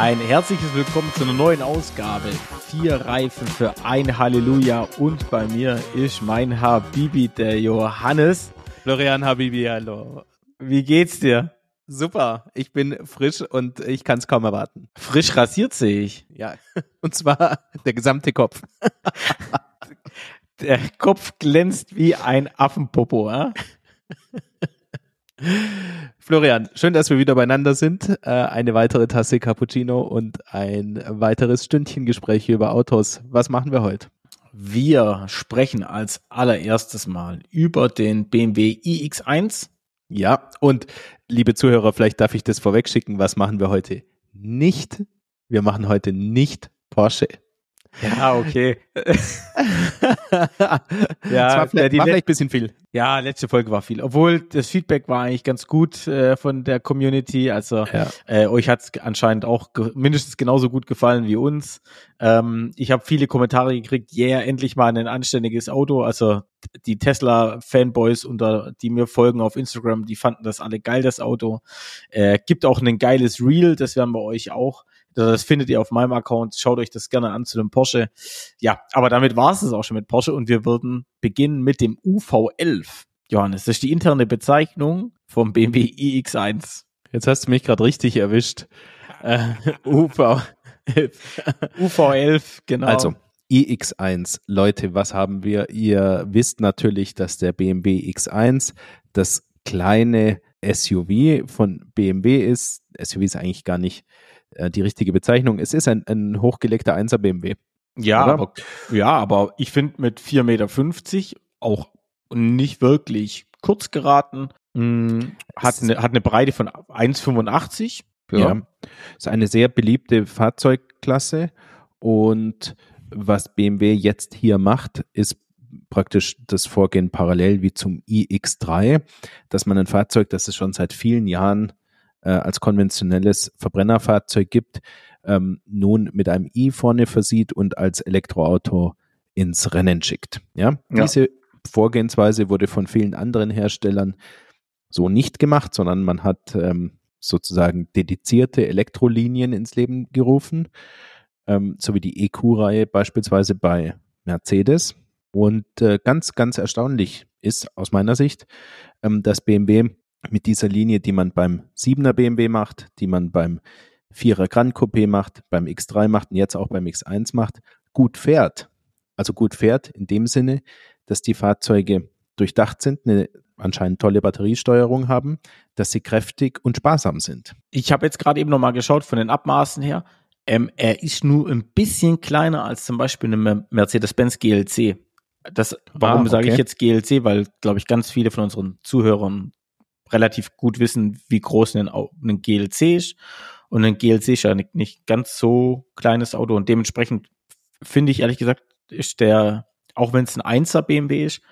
Ein herzliches Willkommen zu einer neuen Ausgabe. Vier Reifen für ein Halleluja und bei mir ist mein Habibi, der Johannes. Florian Habibi, hallo. Wie geht's dir? Super, ich bin frisch und ich kann es kaum erwarten. Frisch rasiert sehe ich. Ja, und zwar der gesamte Kopf. der Kopf glänzt wie ein Affenpopo, äh? Florian, schön, dass wir wieder beieinander sind. Äh, eine weitere Tasse Cappuccino und ein weiteres Stündchen Gespräche über Autos. Was machen wir heute? Wir sprechen als allererstes mal über den BMW iX1. Ja, und liebe Zuhörer, vielleicht darf ich das vorwegschicken. Was machen wir heute nicht? Wir machen heute nicht Porsche. Ja, okay. ja, war vielleicht, war vielleicht ein bisschen viel. Ja, letzte Folge war viel. Obwohl das Feedback war eigentlich ganz gut äh, von der Community. Also ja. äh, euch hat es anscheinend auch ge mindestens genauso gut gefallen wie uns. Ähm, ich habe viele Kommentare gekriegt, yeah, endlich mal ein anständiges Auto. Also die Tesla-Fanboys, unter die mir folgen auf Instagram, die fanden das alle geil, das Auto. Äh, gibt auch ein geiles Reel, das werden wir euch auch das findet ihr auf meinem Account. Schaut euch das gerne an zu dem Porsche. Ja, aber damit war es auch schon mit Porsche und wir würden beginnen mit dem UV11. Johannes, das ist die interne Bezeichnung vom BMW iX1. Jetzt hast du mich gerade richtig erwischt. Äh, UV. UV11, genau. Also, iX1. Leute, was haben wir? Ihr wisst natürlich, dass der BMW X1 das kleine SUV von BMW ist. SUV ist eigentlich gar nicht äh, die richtige Bezeichnung. Es ist ein, ein hochgelegter 1er BMW. Ja, aber, ja, aber ich finde mit 4,50 Meter auch nicht wirklich kurz geraten. Hm, hat, eine, hat eine Breite von 1,85. Ja. ja. Ist eine sehr beliebte Fahrzeugklasse und was BMW jetzt hier macht, ist praktisch das Vorgehen parallel wie zum iX3, dass man ein Fahrzeug, das es schon seit vielen Jahren äh, als konventionelles Verbrennerfahrzeug gibt, ähm, nun mit einem i vorne versieht und als Elektroauto ins Rennen schickt. Ja, ja. diese Vorgehensweise wurde von vielen anderen Herstellern so nicht gemacht, sondern man hat ähm, sozusagen dedizierte Elektrolinien ins Leben gerufen, ähm, so wie die EQ-Reihe beispielsweise bei Mercedes. Und äh, ganz, ganz erstaunlich ist aus meiner Sicht, ähm, dass BMW mit dieser Linie, die man beim 7er BMW macht, die man beim 4er Grand Coupé macht, beim X3 macht und jetzt auch beim X1 macht, gut fährt. Also gut fährt in dem Sinne, dass die Fahrzeuge durchdacht sind, eine anscheinend tolle Batteriesteuerung haben, dass sie kräftig und sparsam sind. Ich habe jetzt gerade eben nochmal geschaut von den Abmaßen her. Ähm, er ist nur ein bisschen kleiner als zum Beispiel eine Mercedes-Benz GLC. Das, warum ah, okay. sage ich jetzt GLC? Weil, glaube ich, ganz viele von unseren Zuhörern relativ gut wissen, wie groß ein, ein GLC ist. Und ein GLC ist ja nicht, nicht ganz so kleines Auto und dementsprechend finde ich ehrlich gesagt, ist der, auch wenn es ein 1er BMW ist,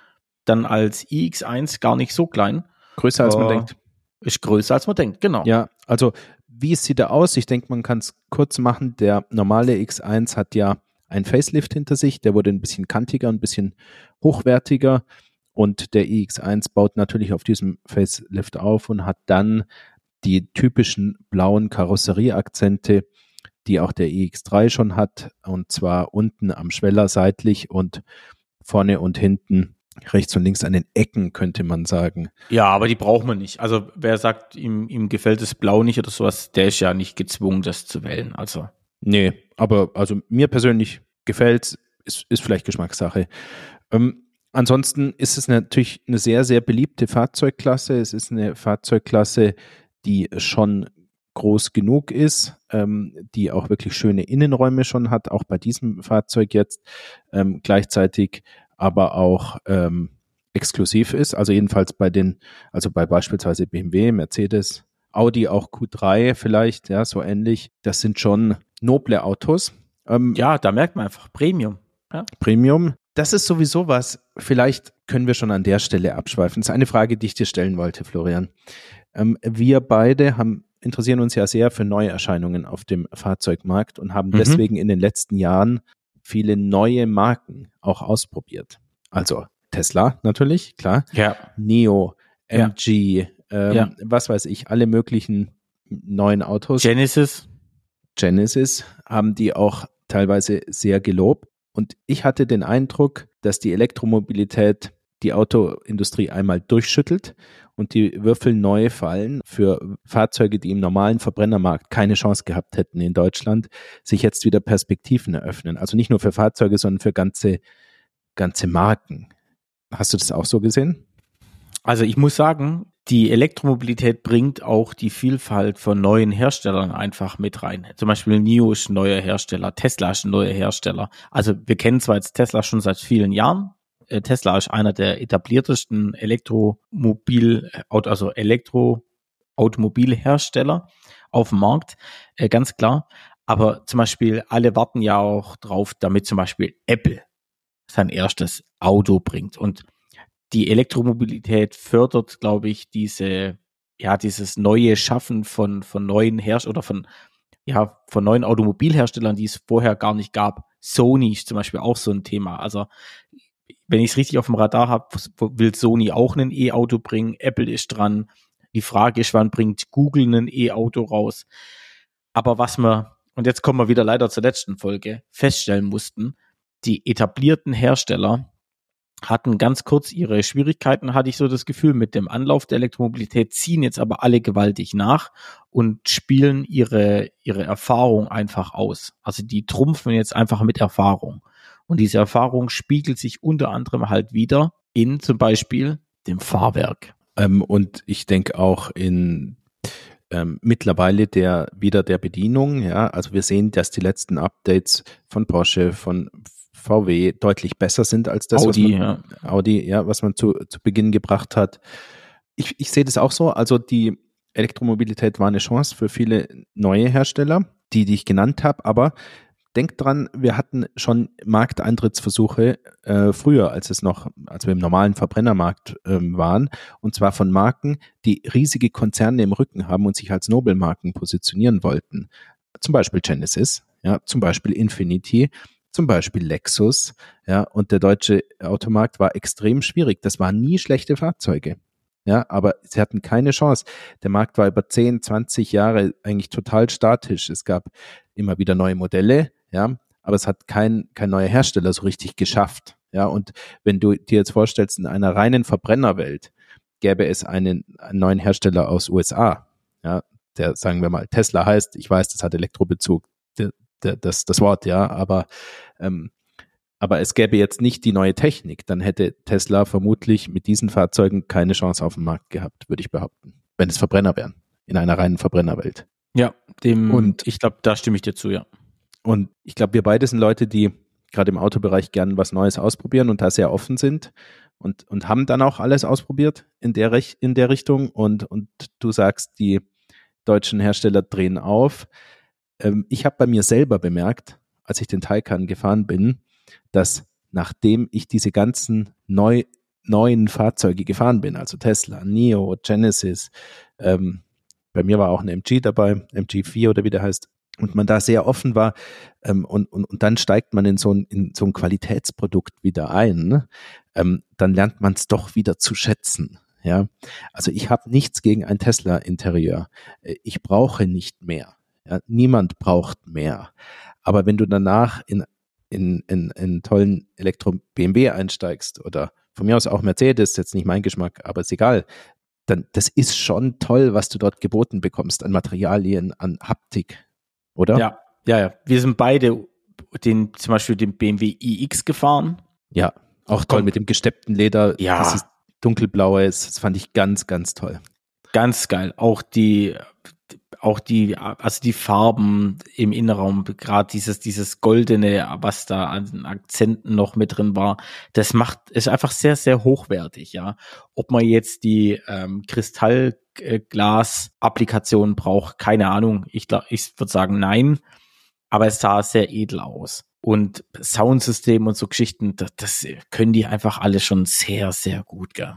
dann als iX1 gar nicht so klein. Größer als man denkt. Ist größer als man denkt, genau. Ja, also wie sieht er aus? Ich denke, man kann es kurz machen. Der normale X1 hat ja ein Facelift hinter sich. Der wurde ein bisschen kantiger, ein bisschen hochwertiger. Und der iX1 baut natürlich auf diesem Facelift auf und hat dann die typischen blauen Karosserieakzente, die auch der iX3 schon hat, und zwar unten am Schweller seitlich und vorne und hinten rechts und links an den Ecken, könnte man sagen. Ja, aber die braucht man nicht. Also wer sagt, ihm, ihm gefällt das Blau nicht oder sowas, der ist ja nicht gezwungen, das zu wählen. Also. Nee, aber also mir persönlich gefällt ist, ist vielleicht Geschmackssache. Ähm, Ansonsten ist es natürlich eine sehr, sehr beliebte Fahrzeugklasse. Es ist eine Fahrzeugklasse, die schon groß genug ist, ähm, die auch wirklich schöne Innenräume schon hat, auch bei diesem Fahrzeug jetzt ähm, gleichzeitig aber auch ähm, exklusiv ist. Also jedenfalls bei den, also bei beispielsweise BMW, Mercedes, Audi, auch Q3 vielleicht, ja, so ähnlich. Das sind schon noble Autos. Ähm, ja, da merkt man einfach Premium. Ja? Premium das ist sowieso was, vielleicht können wir schon an der Stelle abschweifen. Das ist eine Frage, die ich dir stellen wollte, Florian. Ähm, wir beide haben, interessieren uns ja sehr für Neuerscheinungen auf dem Fahrzeugmarkt und haben mhm. deswegen in den letzten Jahren viele neue Marken auch ausprobiert. Also Tesla natürlich, klar. Ja. Neo, MG, ja. Ähm, ja. was weiß ich, alle möglichen neuen Autos. Genesis. Genesis haben die auch teilweise sehr gelobt. Und ich hatte den Eindruck, dass die Elektromobilität die Autoindustrie einmal durchschüttelt und die Würfel neu fallen für Fahrzeuge, die im normalen Verbrennermarkt keine Chance gehabt hätten in Deutschland, sich jetzt wieder Perspektiven eröffnen. Also nicht nur für Fahrzeuge, sondern für ganze, ganze Marken. Hast du das auch so gesehen? Also ich muss sagen, die Elektromobilität bringt auch die Vielfalt von neuen Herstellern einfach mit rein. Zum Beispiel NIO ist ein neuer Hersteller, Tesla ist ein neuer Hersteller. Also wir kennen zwar jetzt Tesla schon seit vielen Jahren. Äh, Tesla ist einer der etabliertesten Elektromobil, also Elektroautomobilhersteller auf dem Markt, äh, ganz klar. Aber zum Beispiel alle warten ja auch drauf, damit zum Beispiel Apple sein erstes Auto bringt. Und die Elektromobilität fördert, glaube ich, diese, ja, dieses neue Schaffen von, von neuen Herstellern oder von, ja, von neuen Automobilherstellern, die es vorher gar nicht gab. Sony ist zum Beispiel auch so ein Thema. Also, wenn ich es richtig auf dem Radar habe, will Sony auch ein E-Auto bringen. Apple ist dran. Die Frage ist, wann bringt Google ein E-Auto raus? Aber was wir, und jetzt kommen wir wieder leider zur letzten Folge, feststellen mussten, die etablierten Hersteller, hatten ganz kurz ihre Schwierigkeiten, hatte ich so das Gefühl, mit dem Anlauf der Elektromobilität, ziehen jetzt aber alle gewaltig nach und spielen ihre, ihre Erfahrung einfach aus. Also die trumpfen jetzt einfach mit Erfahrung. Und diese Erfahrung spiegelt sich unter anderem halt wieder in zum Beispiel dem Fahrwerk. Ähm, und ich denke auch in ähm, mittlerweile der wieder der Bedienung, ja, also wir sehen, dass die letzten Updates von Porsche, von VW deutlich besser sind als das, Audi, was man, ja. Audi, ja, was man zu, zu Beginn gebracht hat. Ich, ich sehe das auch so. Also die Elektromobilität war eine Chance für viele neue Hersteller, die, die ich genannt habe, aber denkt dran, wir hatten schon Markteintrittsversuche äh, früher, als es noch, als wir im normalen Verbrennermarkt ähm, waren, und zwar von Marken, die riesige Konzerne im Rücken haben und sich als Nobelmarken positionieren wollten. Zum Beispiel Genesis, ja, zum Beispiel Infinity, zum Beispiel Lexus, ja, und der deutsche Automarkt war extrem schwierig. Das waren nie schlechte Fahrzeuge. Ja, aber sie hatten keine Chance. Der Markt war über 10, 20 Jahre eigentlich total statisch. Es gab immer wieder neue Modelle, ja, aber es hat kein, kein neuer Hersteller so richtig geschafft. Ja, und wenn du dir jetzt vorstellst, in einer reinen Verbrennerwelt gäbe es einen, einen neuen Hersteller aus USA, ja, der, sagen wir mal, Tesla heißt, ich weiß, das hat Elektrobezug, das, das Wort, ja, aber, ähm, aber es gäbe jetzt nicht die neue Technik, dann hätte Tesla vermutlich mit diesen Fahrzeugen keine Chance auf dem Markt gehabt, würde ich behaupten, wenn es Verbrenner wären, in einer reinen Verbrennerwelt. Ja, dem, und ich glaube, da stimme ich dir zu, ja. Und ich glaube, wir beide sind Leute, die gerade im Autobereich gern was Neues ausprobieren und da sehr offen sind und, und haben dann auch alles ausprobiert in der, in der Richtung und, und du sagst, die deutschen Hersteller drehen auf. Ähm, ich habe bei mir selber bemerkt, als ich den Taycan gefahren bin, dass nachdem ich diese ganzen neu, neuen Fahrzeuge gefahren bin, also Tesla, NIO, Genesis, ähm, bei mir war auch ein MG dabei, MG4 oder wie der heißt, und man da sehr offen war ähm, und, und, und dann steigt man in so ein, in so ein Qualitätsprodukt wieder ein, ne? ähm, dann lernt man es doch wieder zu schätzen. Ja, also ich habe nichts gegen ein Tesla-Interieur. Äh, ich brauche nicht mehr. Ja, niemand braucht mehr. Aber wenn du danach in, in, in, in tollen Elektro-BMW einsteigst oder von mir aus auch Mercedes, jetzt nicht mein Geschmack, aber ist egal, dann das ist schon toll, was du dort geboten bekommst an Materialien, an Haptik, oder? Ja, ja, ja. Wir sind beide den, zum Beispiel den BMW iX gefahren. Ja, auch toll mit dem gesteppten Leder. Ja. Das dunkelblaue ist, das fand ich ganz, ganz toll. Ganz geil. Auch die auch die, also die Farben im Innenraum, gerade dieses, dieses Goldene, was da an Akzenten noch mit drin war, das macht, ist einfach sehr, sehr hochwertig, ja. Ob man jetzt die ähm, Kristallglas-Applikation braucht, keine Ahnung. Ich glaube, ich würde sagen nein, aber es sah sehr edel aus. Und Soundsystem und so Geschichten, das, das können die einfach alle schon sehr, sehr gut, gell.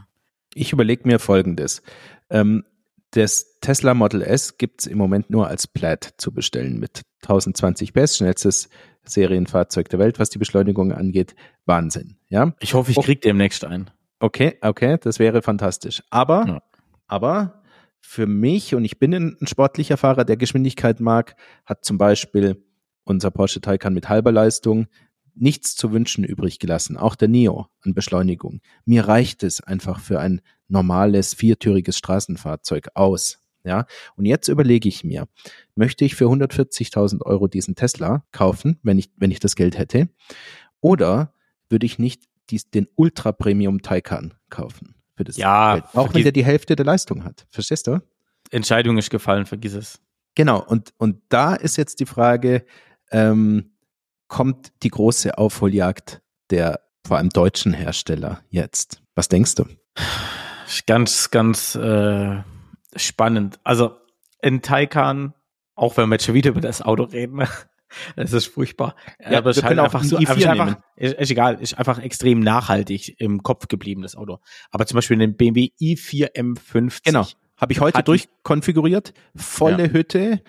Ich überlege mir Folgendes. Ähm, das Tesla Model S gibt es im Moment nur als Plaid zu bestellen mit 1020 PS, schnellstes Serienfahrzeug der Welt, was die Beschleunigung angeht. Wahnsinn, ja. Ich hoffe, ich krieg demnächst ein. Okay, okay, das wäre fantastisch. Aber, ja. aber für mich, und ich bin ein sportlicher Fahrer, der Geschwindigkeit mag, hat zum Beispiel unser Porsche Taycan mit halber Leistung nichts zu wünschen übrig gelassen. Auch der Nio an Beschleunigung. Mir reicht es einfach für ein normales viertüriges Straßenfahrzeug aus. Ja, und jetzt überlege ich mir, möchte ich für 140.000 Euro diesen Tesla kaufen, wenn ich, wenn ich das Geld hätte? Oder würde ich nicht dies, den Ultra Premium Taycan kaufen? Für das ja, Geld, auch wenn der die Hälfte der Leistung hat. Verstehst du? Entscheidung ist gefallen, vergiss es. Genau, und, und da ist jetzt die Frage, ähm, kommt die große Aufholjagd der vor allem deutschen Hersteller jetzt? Was denkst du? Ganz, ganz äh, spannend. Also in Taycan, auch wenn wir jetzt schon wieder über das Auto reden, es ist furchtbar. Ja, aber es ist halt einfach so, ist einfach, ist, ist, egal, ist einfach extrem nachhaltig im Kopf geblieben, das Auto. Aber zum Beispiel den BMW i4 M50. Genau. Habe ich heute durchkonfiguriert. Volle ja. Hütte,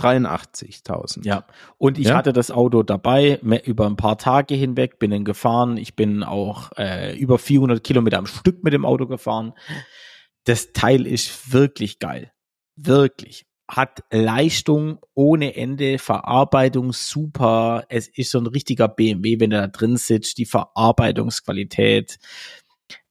83.000. Ja, und ich ja? hatte das Auto dabei über ein paar Tage hinweg, bin dann gefahren. Ich bin auch äh, über 400 Kilometer am Stück mit dem Auto gefahren. Das Teil ist wirklich geil. Wirklich. Hat Leistung ohne Ende, Verarbeitung super. Es ist so ein richtiger BMW, wenn er da drin sitzt. Die Verarbeitungsqualität.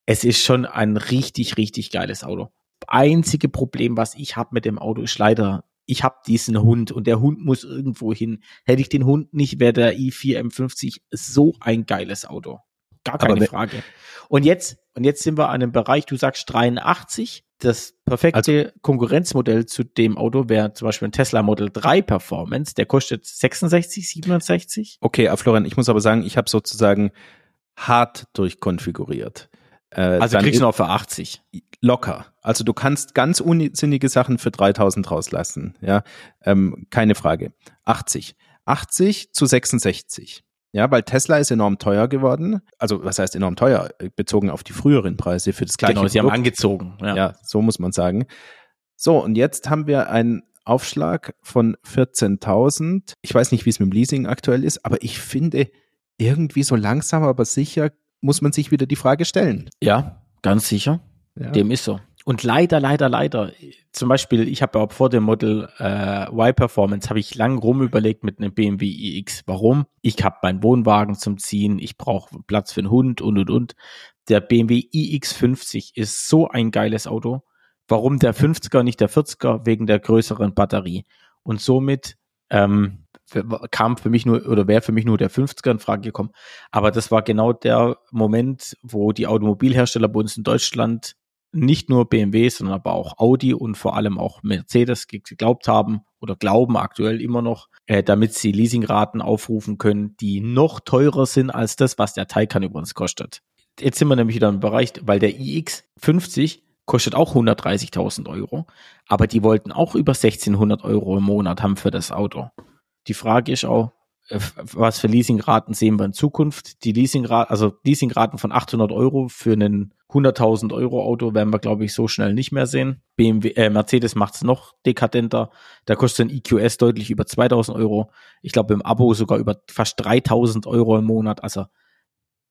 Es ist schon ein richtig, richtig geiles Auto. Einzige Problem, was ich habe mit dem Auto, ist leider ich habe diesen Hund und der Hund muss irgendwo hin. Hätte ich den Hund nicht, wäre der i4 M50 so ein geiles Auto. Gar keine Frage. Und jetzt, und jetzt sind wir an einem Bereich, du sagst 83. Das perfekte also, Konkurrenzmodell zu dem Auto wäre zum Beispiel ein Tesla Model 3 Performance. Der kostet 66, 67. Okay, äh, Florian, ich muss aber sagen, ich habe sozusagen hart durchkonfiguriert. Äh, also kriegst du noch für 80. Locker. Also du kannst ganz unsinnige Sachen für 3000 rauslassen. Ja, ähm, keine Frage. 80. 80 zu 66. Ja, weil Tesla ist enorm teuer geworden. Also, was heißt enorm teuer? Bezogen auf die früheren Preise für das gleiche Genau, sie Produkt. haben angezogen. Ja. ja, so muss man sagen. So, und jetzt haben wir einen Aufschlag von 14.000. Ich weiß nicht, wie es mit dem Leasing aktuell ist, aber ich finde, irgendwie so langsam, aber sicher muss man sich wieder die Frage stellen. Ja, ganz sicher. Ja. Dem ist so. Und leider, leider, leider, zum Beispiel, ich habe auch vor dem Model äh, Y Performance, habe ich lang rum überlegt mit einem BMW iX. Warum? Ich habe meinen Wohnwagen zum Ziehen, ich brauche Platz für einen Hund und, und, und. Der BMW iX50 ist so ein geiles Auto. Warum der 50er, nicht der 40er? Wegen der größeren Batterie. Und somit ähm, kam für mich nur oder wäre für mich nur der 50er in Frage gekommen. Aber das war genau der Moment, wo die Automobilhersteller bei uns in Deutschland nicht nur BMW, sondern aber auch Audi und vor allem auch Mercedes geglaubt haben oder glauben aktuell immer noch, äh, damit sie Leasingraten aufrufen können, die noch teurer sind als das, was der Taycan übrigens kostet. Jetzt sind wir nämlich wieder im Bereich, weil der iX50 kostet auch 130.000 Euro, aber die wollten auch über 1600 Euro im Monat haben für das Auto. Die Frage ist auch, äh, was für Leasingraten sehen wir in Zukunft? Die Leasingraten, also Leasingraten von 800 Euro für einen 100.000 Euro Auto werden wir, glaube ich, so schnell nicht mehr sehen. BMW, äh, Mercedes macht es noch dekadenter. Da kostet ein EQS deutlich über 2000 Euro. Ich glaube, im Abo sogar über fast 3000 Euro im Monat. Also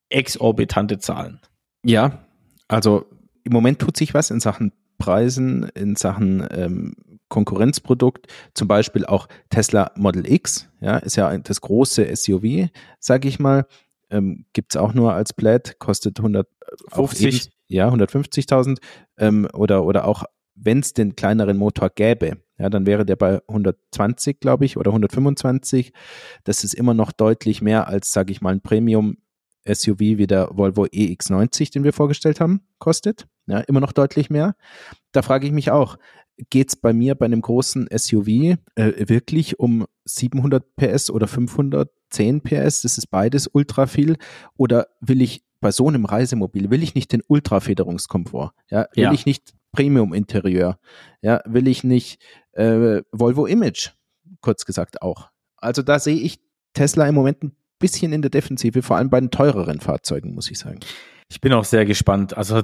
exorbitante Zahlen. Ja, also im Moment tut sich was in Sachen Preisen, in Sachen ähm, Konkurrenzprodukt, zum Beispiel auch Tesla Model X, ja, ist ja das große SUV, sage ich mal, ähm, gibt es auch nur als Plaid, kostet 150, eben, ja, 150.000 ähm, oder, oder auch, wenn es den kleineren Motor gäbe, ja, dann wäre der bei 120, glaube ich, oder 125. Das ist immer noch deutlich mehr als, sage ich mal, ein Premium SUV wie der Volvo EX90, den wir vorgestellt haben, kostet. Ja, immer noch deutlich mehr. Da frage ich mich auch, geht es bei mir bei einem großen SUV äh, wirklich um 700 PS oder 510 PS? Das ist beides ultra viel. Oder will ich bei so einem Reisemobil, will ich nicht den Ultrafederungskomfort? Ja, will ja. ich nicht Premium-Interieur? Ja, will ich nicht äh, Volvo Image? Kurz gesagt auch. Also da sehe ich Tesla im Moment ein bisschen in der Defensive, vor allem bei den teureren Fahrzeugen, muss ich sagen. Ich bin auch sehr gespannt. Also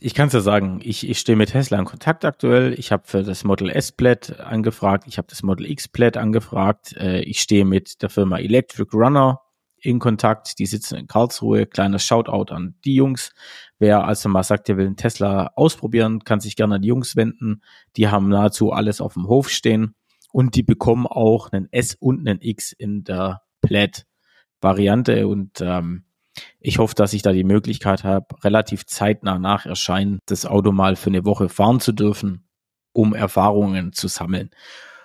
ich kann es ja sagen, ich, ich stehe mit Tesla in Kontakt aktuell. Ich habe für das Model S Plaid angefragt, ich habe das Model X Plaid angefragt. Äh, ich stehe mit der Firma Electric Runner in Kontakt. Die sitzen in Karlsruhe. Kleiner Shoutout an die Jungs. Wer also mal sagt, er will einen Tesla ausprobieren, kann sich gerne an die Jungs wenden. Die haben nahezu alles auf dem Hof stehen und die bekommen auch einen S und einen X in der Plaid-Variante und ähm, ich hoffe, dass ich da die Möglichkeit habe, relativ zeitnah nach Erscheinen das Auto mal für eine Woche fahren zu dürfen, um Erfahrungen zu sammeln.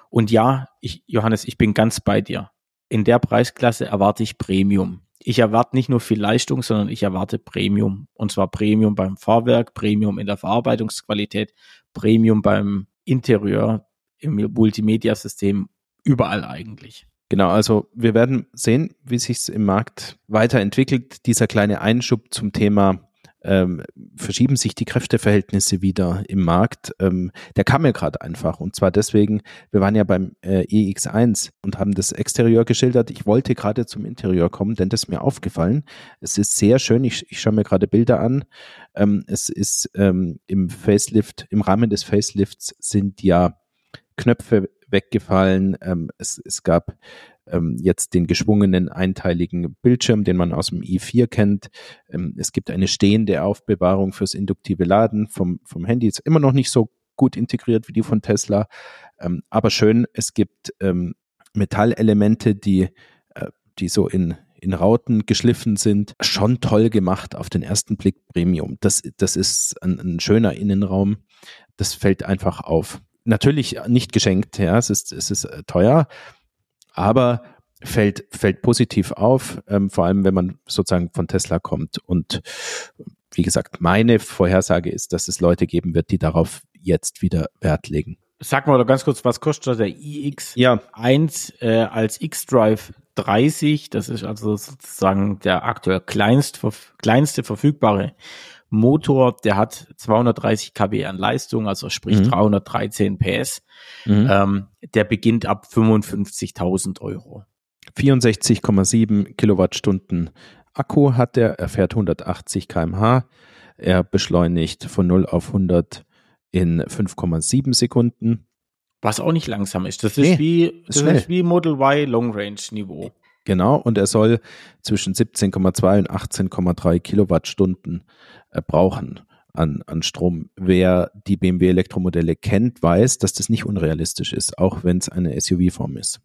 Und ja, ich, Johannes, ich bin ganz bei dir. In der Preisklasse erwarte ich Premium. Ich erwarte nicht nur viel Leistung, sondern ich erwarte Premium. Und zwar Premium beim Fahrwerk, Premium in der Verarbeitungsqualität, Premium beim Interieur, im Multimedia-System, überall eigentlich. Genau, also wir werden sehen, wie sich im Markt weiterentwickelt. Dieser kleine Einschub zum Thema ähm, verschieben sich die Kräfteverhältnisse wieder im Markt. Ähm, der kam mir gerade einfach. Und zwar deswegen, wir waren ja beim äh, EX1 und haben das Exterieur geschildert. Ich wollte gerade zum Interieur kommen, denn das ist mir aufgefallen. Es ist sehr schön. Ich, ich schaue mir gerade Bilder an. Ähm, es ist ähm, im Facelift, im Rahmen des Facelifts sind ja Knöpfe weggefallen. Ähm, es, es gab ähm, jetzt den geschwungenen einteiligen Bildschirm, den man aus dem i4 kennt. Ähm, es gibt eine stehende Aufbewahrung fürs induktive Laden vom, vom Handy. Ist immer noch nicht so gut integriert wie die von Tesla, ähm, aber schön. Es gibt ähm, Metallelemente, die, äh, die so in in Rauten geschliffen sind, schon toll gemacht auf den ersten Blick Premium. Das, das ist ein, ein schöner Innenraum. Das fällt einfach auf natürlich nicht geschenkt, ja, es ist, es ist äh, teuer, aber fällt, fällt positiv auf, ähm, vor allem wenn man sozusagen von Tesla kommt. Und wie gesagt, meine Vorhersage ist, dass es Leute geben wird, die darauf jetzt wieder Wert legen. Sag mal doch ganz kurz, was kostet der iX1 ja. äh, als X-Drive 30? Das ist also sozusagen der aktuell kleinst, kleinste verfügbare Motor, der hat 230 kW an Leistung, also sprich mhm. 313 PS. Mhm. Ähm, der beginnt ab 55.000 Euro. 64,7 Kilowattstunden Akku hat er, er fährt 180 kmh, er beschleunigt von 0 auf 100 in 5,7 Sekunden. Was auch nicht langsam ist. Das ist nee, wie, das ist, ist wie Model Y Long Range Niveau. Genau, und er soll zwischen 17,2 und 18,3 Kilowattstunden äh, brauchen an, an Strom. Wer die BMW Elektromodelle kennt, weiß, dass das nicht unrealistisch ist, auch wenn es eine SUV-Form ist.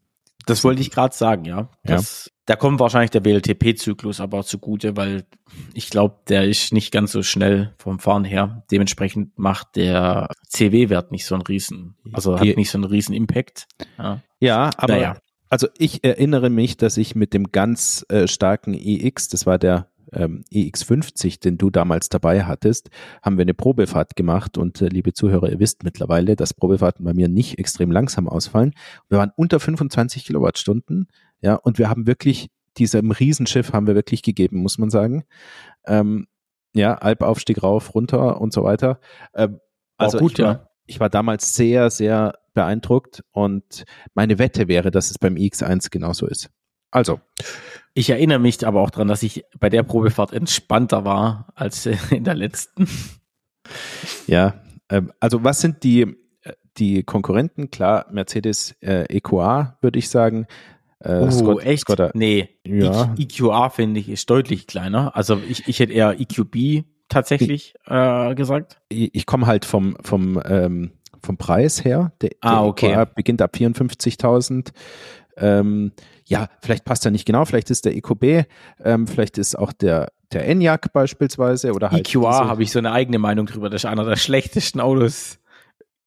Das wollte ich gerade sagen, ja. Das, ja. Da kommt wahrscheinlich der WLTP-Zyklus aber zugute, weil ich glaube, der ist nicht ganz so schnell vom Fahren her. Dementsprechend macht der CW-Wert nicht so einen riesen, also hat nicht so einen riesen Impact. Ja, ja aber naja. Also ich erinnere mich, dass ich mit dem ganz äh, starken EX, das war der ähm, EX50, den du damals dabei hattest, haben wir eine Probefahrt gemacht und äh, liebe Zuhörer, ihr wisst mittlerweile, dass Probefahrten bei mir nicht extrem langsam ausfallen. Wir waren unter 25 Kilowattstunden, ja, und wir haben wirklich diesem Riesenschiff haben wir wirklich gegeben, muss man sagen. Ähm, ja, Alpaufstieg rauf, runter und so weiter. Ähm, also gut, ich war, ja. ich war damals sehr, sehr beeindruckt und meine Wette wäre, dass es beim X1 genauso ist. Also. Ich erinnere mich aber auch daran, dass ich bei der Probefahrt entspannter war als in der letzten. Ja, ähm, also was sind die, äh, die Konkurrenten? Klar, Mercedes äh, EQA, würde ich sagen. Äh, oh, Scott, echt? Scott, nee, ja. EQA finde ich ist deutlich kleiner. Also ich, ich hätte eher EQB tatsächlich äh, gesagt. Ich, ich komme halt vom, vom ähm, vom Preis her. Der, ah, okay. Der beginnt ab 54.000. Ähm, ja, vielleicht passt er nicht genau, vielleicht ist der EQB, ähm, vielleicht ist auch der, der Enyaq beispielsweise oder halt. EQA habe ich so eine eigene Meinung drüber, das ist einer der schlechtesten Autos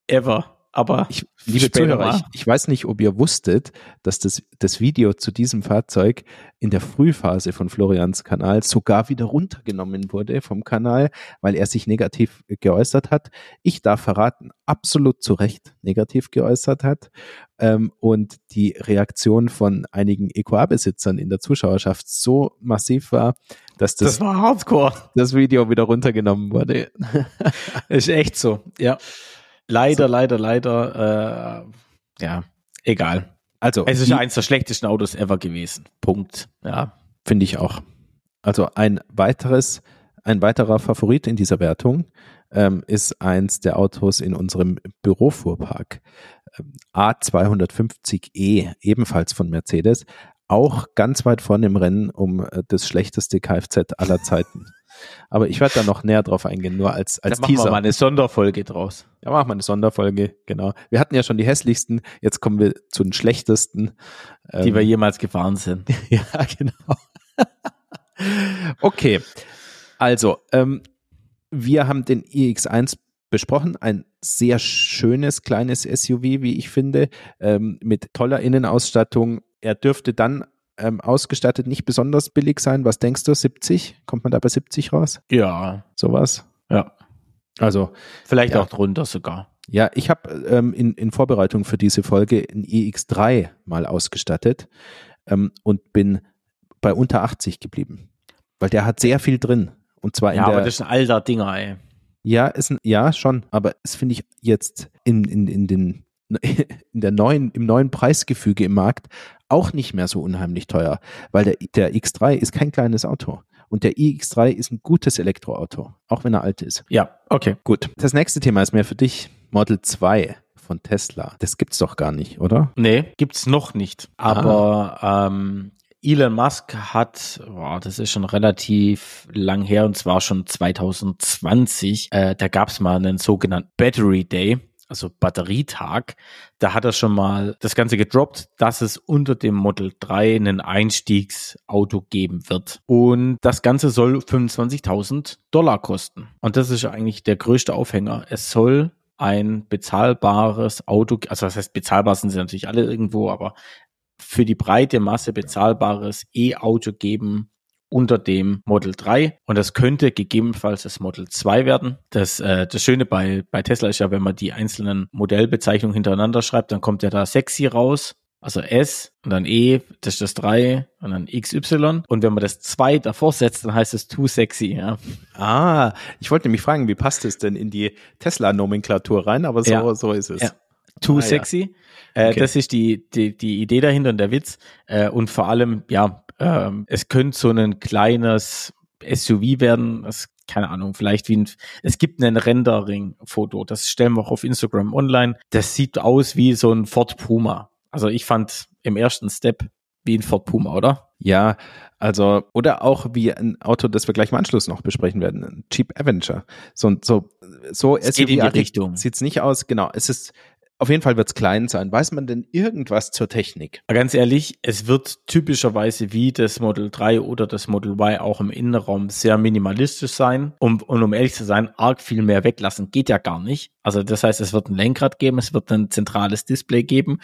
ever. Aber ich, liebe Zuhörer, ich, ich, weiß nicht, ob ihr wusstet, dass das, das Video zu diesem Fahrzeug in der Frühphase von Florians Kanal sogar wieder runtergenommen wurde vom Kanal, weil er sich negativ geäußert hat. Ich darf verraten, absolut zu Recht negativ geäußert hat. Ähm, und die Reaktion von einigen EQA-Besitzern in der Zuschauerschaft so massiv war, dass das, das war Hardcore. Das Video wieder runtergenommen wurde. Ist echt so, ja. Leider, so. leider, leider, äh, ja, egal. Also, es ist ja eins der schlechtesten Autos ever gewesen. Punkt. Ja. Finde ich auch. Also ein weiteres, ein weiterer Favorit in dieser Wertung ähm, ist eins der Autos in unserem Bürofuhrpark. Ähm, A250e, ebenfalls von Mercedes. auch ganz weit vorne im Rennen um äh, das schlechteste Kfz aller Zeiten. Aber ich werde da noch näher drauf eingehen, nur als, als da Teaser. Machen wir mal eine Sonderfolge draus. Ja, machen wir eine Sonderfolge, genau. Wir hatten ja schon die hässlichsten, jetzt kommen wir zu den schlechtesten. Die ähm, wir jemals gefahren sind. ja, genau. okay, also, ähm, wir haben den iX1 besprochen. Ein sehr schönes kleines SUV, wie ich finde, ähm, mit toller Innenausstattung. Er dürfte dann ähm, ausgestattet nicht besonders billig sein. Was denkst du? 70? Kommt man da bei 70 raus? Ja. Sowas? Ja. Also. Vielleicht ja. auch drunter sogar. Ja, ich habe ähm, in, in Vorbereitung für diese Folge ein iX3 mal ausgestattet ähm, und bin bei unter 80 geblieben. Weil der hat sehr viel drin. Und zwar in ja, der. aber das ist ein alter Dinger, ey. Ja, ist ein, ja, schon, aber es finde ich jetzt in, in, in den in der neuen, im neuen Preisgefüge im Markt auch nicht mehr so unheimlich teuer, weil der, der X3 ist kein kleines Auto. Und der iX3 ist ein gutes Elektroauto, auch wenn er alt ist. Ja, okay. Gut. Das nächste Thema ist mehr für dich. Model 2 von Tesla. Das gibt's doch gar nicht, oder? Nee, gibt's noch nicht. Aber ähm, Elon Musk hat, boah, das ist schon relativ lang her und zwar schon 2020, äh, da gab es mal einen sogenannten Battery Day, also Batterietag. Da hat er schon mal das Ganze gedroppt, dass es unter dem Model 3 einen Einstiegsauto geben wird. Und das Ganze soll 25.000 Dollar kosten. Und das ist eigentlich der größte Aufhänger. Es soll ein bezahlbares Auto, also das heißt bezahlbar sind sie natürlich alle irgendwo, aber für die breite Masse bezahlbares E-Auto geben unter dem Model 3 und das könnte gegebenenfalls das Model 2 werden. Das, äh, das Schöne bei, bei Tesla ist ja, wenn man die einzelnen Modellbezeichnungen hintereinander schreibt, dann kommt ja da sexy raus. Also S und dann E, das ist das 3 und dann XY. Und wenn man das 2 davor setzt, dann heißt es too sexy, ja. Ah, ich wollte nämlich fragen, wie passt es denn in die Tesla-Nomenklatur rein, aber so, ja. so ist es. Ja. Too ah, sexy. Ja. Äh, okay. Das ist die, die, die Idee dahinter und der Witz. Äh, und vor allem, ja, äh, es könnte so ein kleines SUV werden. Das, keine Ahnung, vielleicht wie ein, es gibt ein Rendering-Foto. Das stellen wir auch auf Instagram online. Das sieht aus wie so ein Ford Puma. Also ich fand im ersten Step wie ein Ford Puma, oder? Ja, also, oder auch wie ein Auto, das wir gleich im Anschluss noch besprechen werden, ein Jeep Avenger. So, so, so es geht in die Richtung. Sieht's nicht aus, genau. Es ist, auf jeden Fall wird es klein sein. Weiß man denn irgendwas zur Technik? Ganz ehrlich, es wird typischerweise wie das Model 3 oder das Model Y auch im Innenraum sehr minimalistisch sein. Um, und um ehrlich zu sein, arg viel mehr weglassen geht ja gar nicht. Also das heißt, es wird ein Lenkrad geben, es wird ein zentrales Display geben,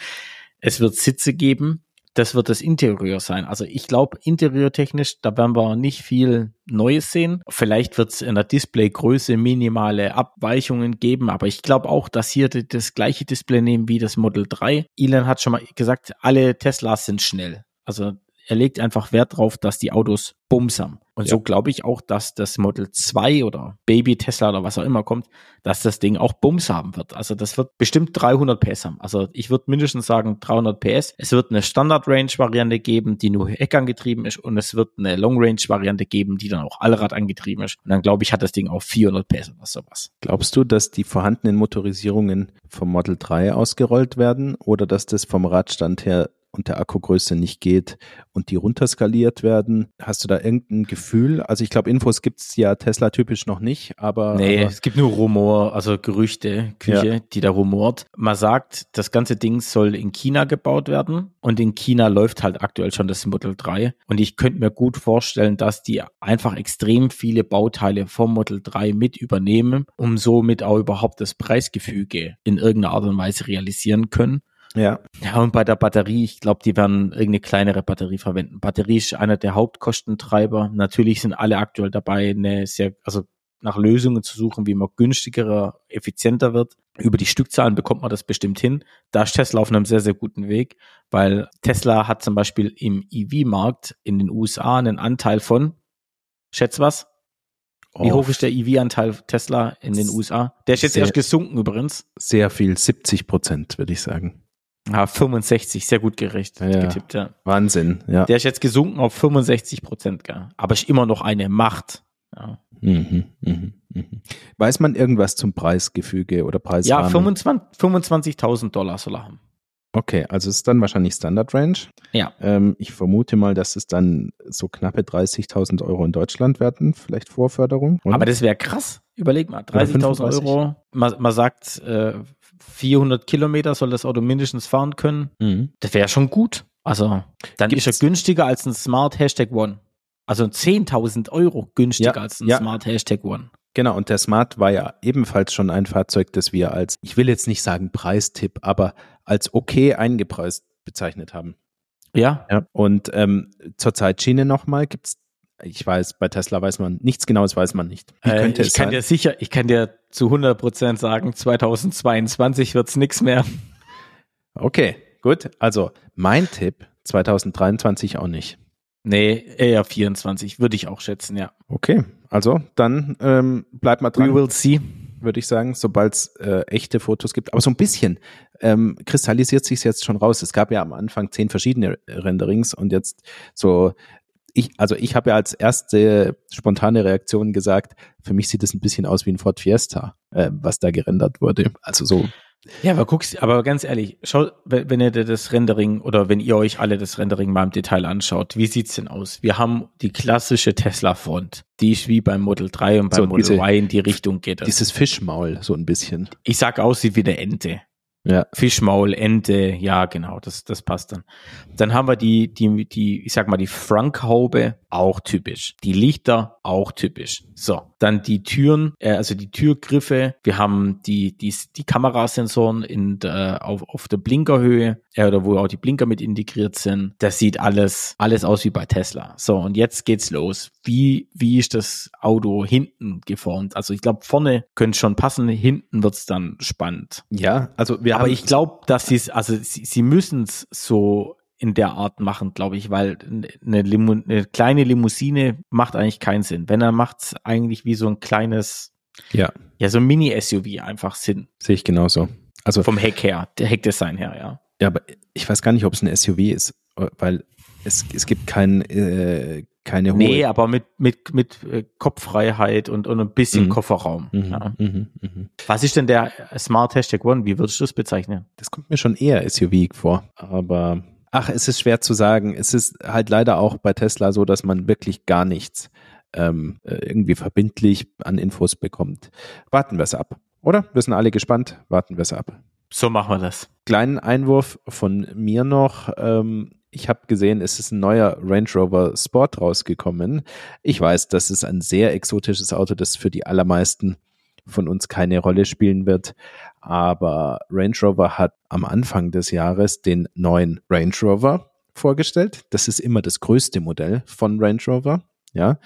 es wird Sitze geben, das wird das Interieur sein. Also ich glaube, interieurtechnisch, da werden wir nicht viel Neues sehen. Vielleicht wird es in der Displaygröße minimale Abweichungen geben, aber ich glaube auch, dass hier das gleiche Display nehmen wie das Model 3. Elon hat schon mal gesagt, alle Teslas sind schnell. Also er legt einfach Wert drauf, dass die Autos Bums haben. Und ja. so glaube ich auch, dass das Model 2 oder Baby Tesla oder was auch immer kommt, dass das Ding auch Bums haben wird. Also das wird bestimmt 300 PS haben. Also ich würde mindestens sagen 300 PS. Es wird eine Standard Range Variante geben, die nur Heckangetrieben ist und es wird eine Long Range Variante geben, die dann auch Allrad angetrieben ist. Und dann glaube ich, hat das Ding auch 400 PS oder sowas. Glaubst du, dass die vorhandenen Motorisierungen vom Model 3 ausgerollt werden oder dass das vom Radstand her und der Akkugröße nicht geht und die runterskaliert werden. Hast du da irgendein Gefühl? Also ich glaube, Infos gibt's ja Tesla typisch noch nicht, aber. Nee, aber es gibt nur Rumor, also Gerüchte, Küche, ja. die da rumort. Man sagt, das ganze Ding soll in China gebaut werden und in China läuft halt aktuell schon das Model 3. Und ich könnte mir gut vorstellen, dass die einfach extrem viele Bauteile vom Model 3 mit übernehmen, um somit auch überhaupt das Preisgefüge in irgendeiner Art und Weise realisieren können. Ja. Ja, und bei der Batterie, ich glaube, die werden irgendeine kleinere Batterie verwenden. Batterie ist einer der Hauptkostentreiber. Natürlich sind alle aktuell dabei, eine sehr, also nach Lösungen zu suchen, wie man günstiger, effizienter wird. Über die Stückzahlen bekommt man das bestimmt hin. Da ist Tesla auf einem sehr, sehr guten Weg, weil Tesla hat zum Beispiel im EV-Markt in den USA einen Anteil von, schätz was? Wie hoch ist der EV-Anteil Tesla in den USA? Der ist jetzt sehr, erst gesunken übrigens. Sehr viel, 70 Prozent, würde ich sagen. Ja, 65, sehr gut gerecht, ja, getippt, ja. Wahnsinn, ja. Der ist jetzt gesunken auf 65 Prozent, aber ist immer noch eine Macht. Ja. Mhm, mhm, mhm. Weiß man irgendwas zum Preisgefüge oder Preisrahmen? Ja, 25.000 Dollar soll er haben. Okay, also es ist dann wahrscheinlich Standard Range. Ja. Ähm, ich vermute mal, dass es dann so knappe 30.000 Euro in Deutschland werden, vielleicht Vorförderung. Oder? Aber das wäre krass. Überleg mal, 30.000 Euro. Man, man sagt, äh, 400 Kilometer soll das Auto mindestens fahren können. Mhm. Das wäre schon gut. Also, dann Gibt's? ist er günstiger als ein Smart Hashtag One. Also 10.000 Euro günstiger ja, als ein ja. Smart Hashtag One. Genau, und der Smart war ja ebenfalls schon ein Fahrzeug, das wir als, ich will jetzt nicht sagen Preistipp, aber als okay eingepreist bezeichnet haben. Ja. ja und ähm, zur Zeitschiene nochmal, gibt's ich weiß, bei Tesla weiß man nichts Genaues, weiß man nicht. Äh, ich kann sein? dir sicher, ich kann dir zu 100 Prozent sagen, 2022 wird's nix mehr. Okay, gut. Also mein Tipp, 2023 auch nicht. Nee, eher 24, würde ich auch schätzen, ja. Okay, also dann ähm, bleibt mal dran. We will see. Würde ich sagen, sobald es äh, echte Fotos gibt. Aber so ein bisschen ähm, kristallisiert sich jetzt schon raus. Es gab ja am Anfang zehn verschiedene Renderings und jetzt so ich, also ich habe ja als erste spontane Reaktion gesagt, für mich sieht es ein bisschen aus wie ein Ford Fiesta, äh, was da gerendert wurde. Also so ja, aber guckst, aber ganz ehrlich, schau, wenn ihr das Rendering oder wenn ihr euch alle das Rendering mal im Detail anschaut, wie sieht's denn aus? Wir haben die klassische Tesla-Front, die ist wie beim Model 3 und beim so, Model diese, Y in die Richtung geht. Das. Dieses Fischmaul, so ein bisschen. Ich sag aussieht wie eine Ente. Ja. Fischmaul, Ente, ja, genau, das, das passt dann. Dann haben wir die, die, die, ich sag mal, die Frankhaube, auch typisch. Die Lichter, auch typisch. So, dann die Türen, äh, also die Türgriffe. Wir haben die, die, die Kamerasensoren in der, auf, auf der Blinkerhöhe, äh, oder wo auch die Blinker mit integriert sind. Das sieht alles, alles aus wie bei Tesla. So, und jetzt geht's los. Wie, wie ist das Auto hinten geformt? Also ich glaube, vorne könnte schon passen, hinten wird's dann spannend. Ja, also wir Aber ich glaube, dass sie es, also sie, sie müssen es so in der Art machen, glaube ich, weil eine, Limu eine kleine Limousine macht eigentlich keinen Sinn. Wenn er macht es eigentlich wie so ein kleines, ja, ja so ein Mini-SUV einfach Sinn. Sehe ich genauso. Also vom Heck her, der Heckdesign her, ja. Ja, aber ich weiß gar nicht, ob es ein SUV ist, weil es, es gibt kein, äh, keine hohe. Nee, aber mit, mit, mit äh, Kopffreiheit und, und ein bisschen mhm. Kofferraum. Mhm. Ja. Mhm. Mhm. Was ist denn der Smart Hashtag One? Wie würdest du das bezeichnen? Das kommt mir schon eher SUV vor, aber Ach, es ist schwer zu sagen. Es ist halt leider auch bei Tesla so, dass man wirklich gar nichts ähm, äh, irgendwie verbindlich an Infos bekommt. Warten wir es ab, oder? Wir sind alle gespannt. Warten wir es ab. So machen wir das. Kleinen Einwurf von mir noch. Ähm, ich habe gesehen, es ist ein neuer Range Rover Sport rausgekommen. Ich weiß, das ist ein sehr exotisches Auto, das für die allermeisten von uns keine Rolle spielen wird. Aber Range Rover hat am Anfang des Jahres den neuen Range Rover vorgestellt. Das ist immer das größte Modell von Range Rover. Ja,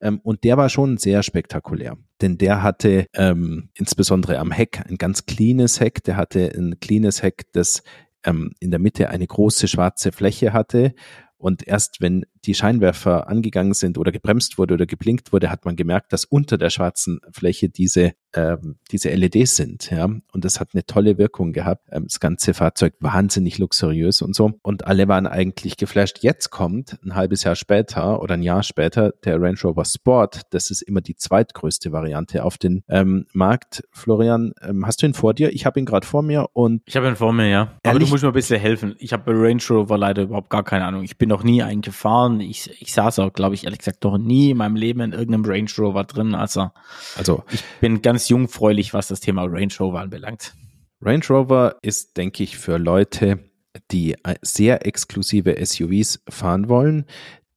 ähm, und der war schon sehr spektakulär, denn der hatte ähm, insbesondere am Heck ein ganz cleanes Heck. Der hatte ein cleanes Heck, das ähm, in der Mitte eine große schwarze Fläche hatte und erst wenn die Scheinwerfer angegangen sind oder gebremst wurde oder geblinkt wurde, hat man gemerkt, dass unter der schwarzen Fläche diese, ähm, diese LEDs sind. Ja? Und das hat eine tolle Wirkung gehabt. Ähm, das ganze Fahrzeug wahnsinnig luxuriös und so. Und alle waren eigentlich geflasht. Jetzt kommt ein halbes Jahr später oder ein Jahr später der Range Rover Sport. Das ist immer die zweitgrößte Variante auf den ähm, Markt. Florian, ähm, hast du ihn vor dir? Ich habe ihn gerade vor mir und. Ich habe ihn vor mir, ja. Aber du musst mir ein bisschen helfen. Ich habe bei Range Rover leider überhaupt gar keine Ahnung. Ich bin noch nie eingefahren fahren. Ich, ich saß auch, glaube ich, ehrlich gesagt, noch nie in meinem Leben in irgendeinem Range Rover drin. Also, also ich bin ganz jungfräulich, was das Thema Range Rover anbelangt. Range Rover ist, denke ich, für Leute, die sehr exklusive SUVs fahren wollen,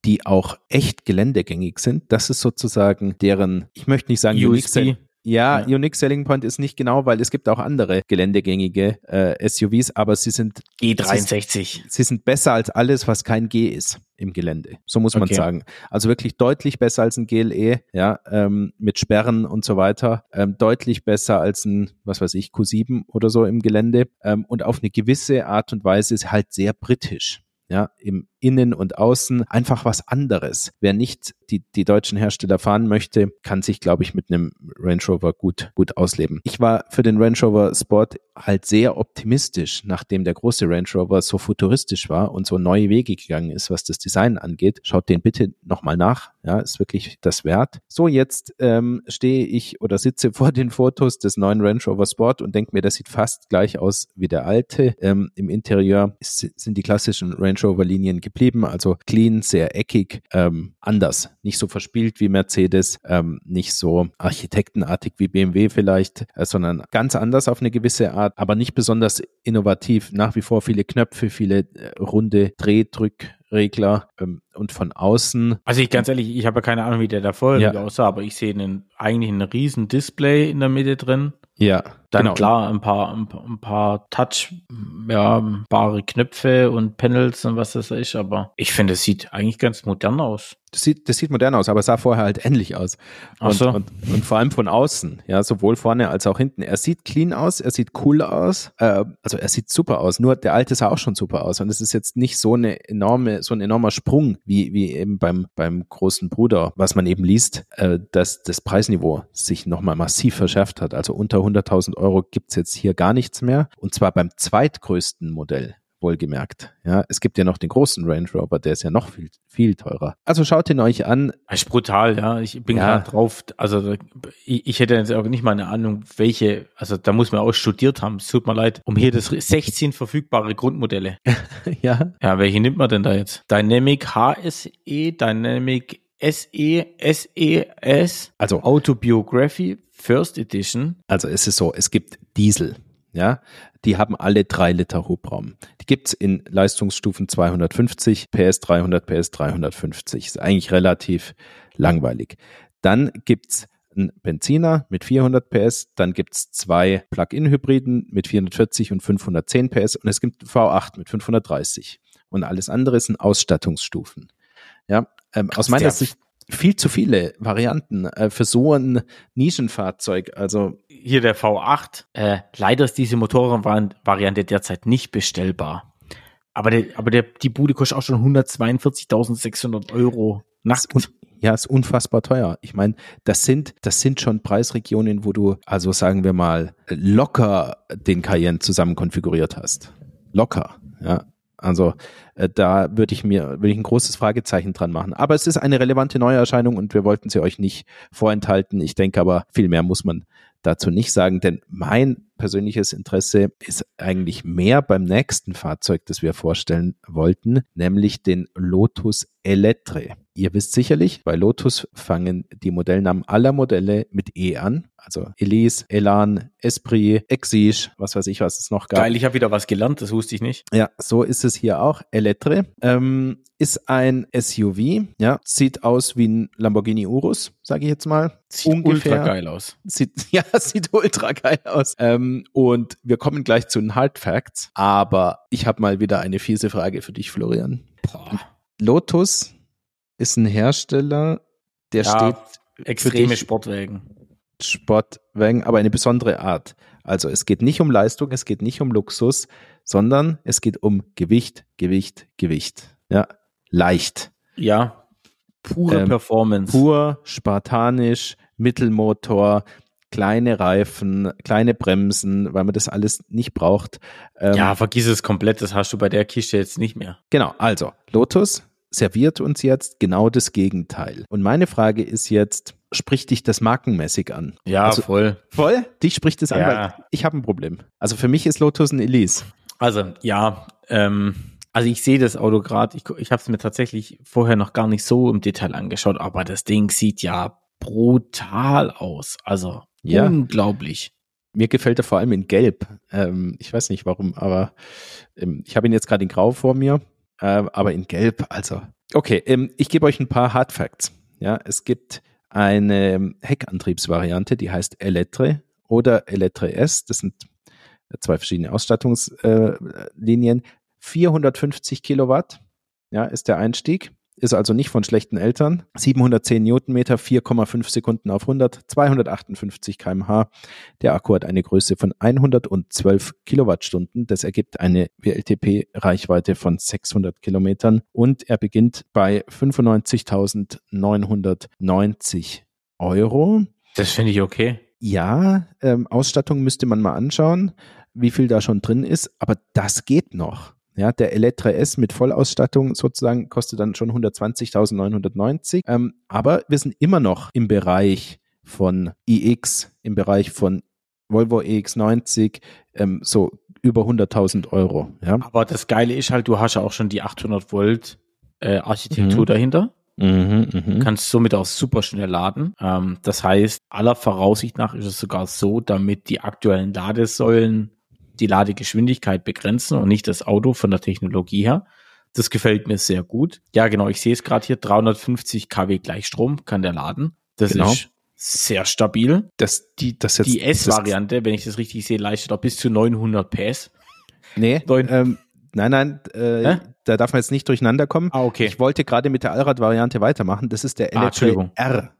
die auch echt geländegängig sind. Das ist sozusagen deren, ich möchte nicht sagen USP. Ja, ja, Unique Selling Point ist nicht genau, weil es gibt auch andere geländegängige äh, SUVs, aber sie sind G63. Sie, sie, sind besser als alles, was kein G ist im Gelände. So muss man okay. sagen. Also wirklich deutlich besser als ein GLE, ja, ähm, mit Sperren und so weiter. Ähm, deutlich besser als ein, was weiß ich, Q7 oder so im Gelände. Ähm, und auf eine gewisse Art und Weise ist halt sehr britisch. Ja, im Innen und Außen einfach was anderes. Wer nicht die, die deutschen Hersteller fahren möchte, kann sich, glaube ich, mit einem Range Rover gut, gut ausleben. Ich war für den Range Rover Sport halt sehr optimistisch, nachdem der große Range Rover so futuristisch war und so neue Wege gegangen ist, was das Design angeht. Schaut den bitte nochmal nach. Ja, ist wirklich das wert. So, jetzt ähm, stehe ich oder sitze vor den Fotos des neuen Range Rover Sport und denke mir, das sieht fast gleich aus wie der alte. Ähm, Im Interieur sind die klassischen Range Rover Linien geblieben, also clean, sehr eckig, ähm, anders, nicht so verspielt wie Mercedes, ähm, nicht so architektenartig wie BMW vielleicht, äh, sondern ganz anders auf eine gewisse Art, aber nicht besonders innovativ. Nach wie vor viele Knöpfe, viele äh, runde Drehdrückregler ähm, und von außen. Also ich ganz ehrlich, ich habe ja keine Ahnung, wie der da vorher ja. aussah, aber ich sehe einen, eigentlich ein riesen Display in der Mitte drin. Ja. Dann genau. klar ein paar, ein, paar Touch, ja, Knöpfe und Panels und was das ist, aber ich finde, es sieht eigentlich ganz modern aus. Das sieht, das sieht modern aus, aber es sah vorher halt ähnlich aus. Und, so. und, und vor allem von außen, ja, sowohl vorne als auch hinten. Er sieht clean aus, er sieht cool aus, äh, also er sieht super aus. Nur der alte sah auch schon super aus und es ist jetzt nicht so eine enorme, so ein enormer Sprung wie, wie eben beim, beim großen Bruder, was man eben liest, äh, dass das Preisniveau sich nochmal massiv verschärft hat. Also unter 100.000 Euro gibt's jetzt hier gar nichts mehr und zwar beim zweitgrößten Modell wohlgemerkt. Ja, es gibt ja noch den großen Range Rover, der ist ja noch viel, viel teurer. Also schaut ihn euch an. Das ist brutal, ja. Ich bin ja. gerade drauf. Also ich, ich, hätte jetzt auch nicht mal eine Ahnung, welche, also da muss man auch studiert haben. Es tut mir leid. Um hier das 16 verfügbare Grundmodelle. ja. Ja, welche nimmt man denn da jetzt? Dynamic HSE, Dynamic SE, SES, also Autobiography First Edition. Also es ist so, es gibt Diesel. Ja, die haben alle drei Liter Hubraum. Die gibt's in Leistungsstufen 250, PS 300, PS 350. Ist eigentlich relativ langweilig. Dann gibt's einen Benziner mit 400 PS, dann gibt's zwei Plug-in-Hybriden mit 440 und 510 PS und es gibt V8 mit 530. Und alles andere sind Ausstattungsstufen. Ja, ähm, aus meiner Sicht viel zu viele Varianten äh, für so ein Nischenfahrzeug. Also hier der V8. Äh, leider ist diese Motorradvariante derzeit nicht bestellbar. Aber, der, aber der, die Bude kostet auch schon 142.600 Euro nackt. Ja, ist unfassbar teuer. Ich meine, das sind, das sind schon Preisregionen, wo du, also sagen wir mal, locker den Cayenne zusammen konfiguriert hast. Locker, ja. Also äh, da würde ich mir würde ich ein großes Fragezeichen dran machen. Aber es ist eine relevante Neuerscheinung und wir wollten sie euch nicht vorenthalten. Ich denke aber, viel mehr muss man dazu nicht sagen, denn mein persönliches Interesse ist eigentlich mehr beim nächsten Fahrzeug, das wir vorstellen wollten, nämlich den Lotus Elettre. Ihr wisst sicherlich, bei Lotus fangen die Modellnamen aller Modelle mit E an. Also Elise, Elan, Esprit, Exige, was weiß ich, was es noch gab. Geil, ich habe wieder was gelernt, das wusste ich nicht. Ja, so ist es hier auch. Elettre ähm, ist ein SUV, ja, sieht aus wie ein Lamborghini Urus, sage ich jetzt mal. Sieht Ungefähr. ultra geil aus. Sieht, ja, sieht ultra geil aus. Ähm, und wir kommen gleich zu den Hard Facts, aber ich habe mal wieder eine fiese Frage für dich, Florian. Boah. Lotus ist ein Hersteller, der ja, steht extreme Sportwagen. Sportwagen, aber eine besondere Art. Also es geht nicht um Leistung, es geht nicht um Luxus, sondern es geht um Gewicht, Gewicht, Gewicht. Ja, leicht. Ja, pure ähm, Performance. Pur, spartanisch, Mittelmotor, kleine Reifen, kleine Bremsen, weil man das alles nicht braucht. Ähm, ja, vergiss es komplett, das hast du bei der Kiste jetzt nicht mehr. Genau, also Lotus serviert uns jetzt genau das Gegenteil. Und meine Frage ist jetzt, spricht dich das markenmäßig an? Ja, also, voll. Voll? Dich spricht es ja. an, weil ich habe ein Problem. Also für mich ist Lotus ein Elise. Also ja, ähm, also ich sehe das Auto gerade, ich, ich habe es mir tatsächlich vorher noch gar nicht so im Detail angeschaut, aber das Ding sieht ja brutal aus. Also ja. unglaublich. Mir gefällt er vor allem in Gelb. Ähm, ich weiß nicht warum, aber ähm, ich habe ihn jetzt gerade in Grau vor mir äh, aber in Gelb, also. Okay, ähm, ich gebe euch ein paar Hard Facts. Ja, es gibt eine Heckantriebsvariante, die heißt Elettre oder Elettre S. Das sind zwei verschiedene Ausstattungslinien. Äh, 450 Kilowatt ja, ist der Einstieg. Ist also nicht von schlechten Eltern. 710 Newtonmeter, 4,5 Sekunden auf 100, 258 kmh. Der Akku hat eine Größe von 112 Kilowattstunden. Das ergibt eine WLTP-Reichweite von 600 Kilometern und er beginnt bei 95.990 Euro. Das finde ich okay. Ja, ähm, Ausstattung müsste man mal anschauen, wie viel da schon drin ist, aber das geht noch. Ja, der Elettra S mit Vollausstattung sozusagen kostet dann schon 120.990. Ähm, aber wir sind immer noch im Bereich von iX, im Bereich von Volvo EX90, ähm, so über 100.000 Euro. Ja. Aber das Geile ist halt, du hast ja auch schon die 800 Volt äh, Architektur mhm. dahinter. Mhm, mh. Kannst somit auch super schnell laden. Ähm, das heißt, aller Voraussicht nach ist es sogar so, damit die aktuellen Ladesäulen die Ladegeschwindigkeit begrenzen und nicht das Auto von der Technologie her. Das gefällt mir sehr gut. Ja, genau, ich sehe es gerade hier, 350 kW Gleichstrom kann der laden. Das genau. ist sehr stabil. Das, die das die S-Variante, wenn ich das richtig sehe, leistet auch bis zu 900 PS. Nee, ähm, nein, nein, äh, da darf man jetzt nicht durcheinander kommen. Ah, okay. Ich wollte gerade mit der Allrad-Variante weitermachen. Das ist der ah, R.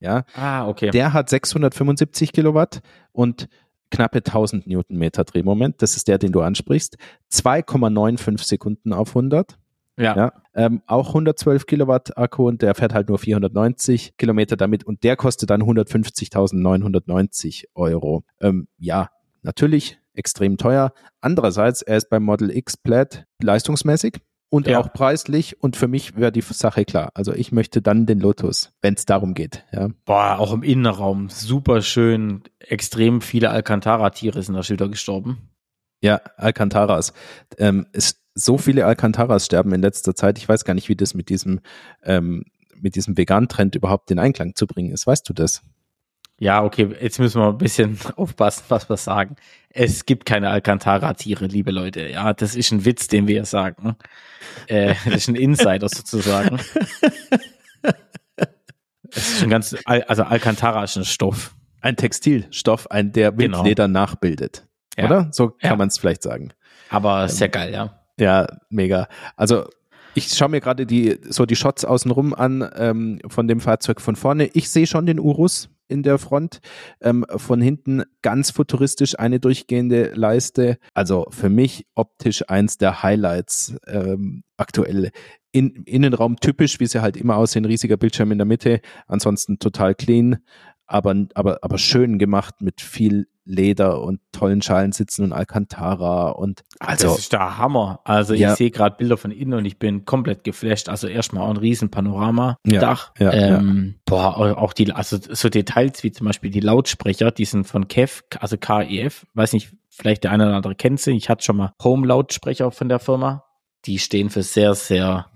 Ja. Ah, okay. Der hat 675 Kilowatt und knappe 1000 Newtonmeter Drehmoment. Das ist der, den du ansprichst. 2,95 Sekunden auf 100. Ja. ja ähm, auch 112 Kilowatt Akku und der fährt halt nur 490 Kilometer damit und der kostet dann 150.990 Euro. Ähm, ja, natürlich extrem teuer. Andererseits, er ist beim Model X Plaid leistungsmäßig und ja. auch preislich und für mich wäre die Sache klar. Also ich möchte dann den Lotus, wenn es darum geht. Ja. Boah, auch im Innenraum super schön. Extrem viele Alcantara-Tiere sind da Schilder gestorben. Ja, Alcantaras. Ähm, ist, so viele Alcantaras sterben in letzter Zeit. Ich weiß gar nicht, wie das mit diesem ähm, mit diesem Vegan-Trend überhaupt in Einklang zu bringen ist. Weißt du das? Ja, okay, jetzt müssen wir ein bisschen aufpassen, was wir sagen. Es gibt keine Alcantara-Tiere, liebe Leute. Ja, das ist ein Witz, den wir sagen. Äh, das ist ein Insider sozusagen. Das ist ein ganz, also Alcantara ist ein Stoff. Ein Textilstoff, ein, der. Wildleder genau. nachbildet. Ja. Oder? So kann ja. man es vielleicht sagen. Aber ähm, sehr geil, ja. Ja, mega. Also ich schaue mir gerade die so die Shots außenrum an ähm, von dem Fahrzeug von vorne. Ich sehe schon den Urus in der Front. Ähm, von hinten ganz futuristisch eine durchgehende Leiste. Also für mich optisch eins der Highlights ähm, aktuell. In, Innenraum typisch, wie sie halt immer aussehen, riesiger Bildschirm in der Mitte. Ansonsten total clean, aber, aber, aber schön gemacht mit viel Leder und tollen Schalen sitzen und Alcantara und also das ist der Hammer. Also ich ja. sehe gerade Bilder von innen und ich bin komplett geflasht. Also erstmal auch ein riesen Panorama-Dach. Ja, ja, ähm, boah, auch die, also so Details wie zum Beispiel die Lautsprecher, die sind von KEF, also KEF, weiß nicht, vielleicht der eine oder andere kennt sie. Ich hatte schon mal Home-Lautsprecher von der Firma. Die stehen für sehr, sehr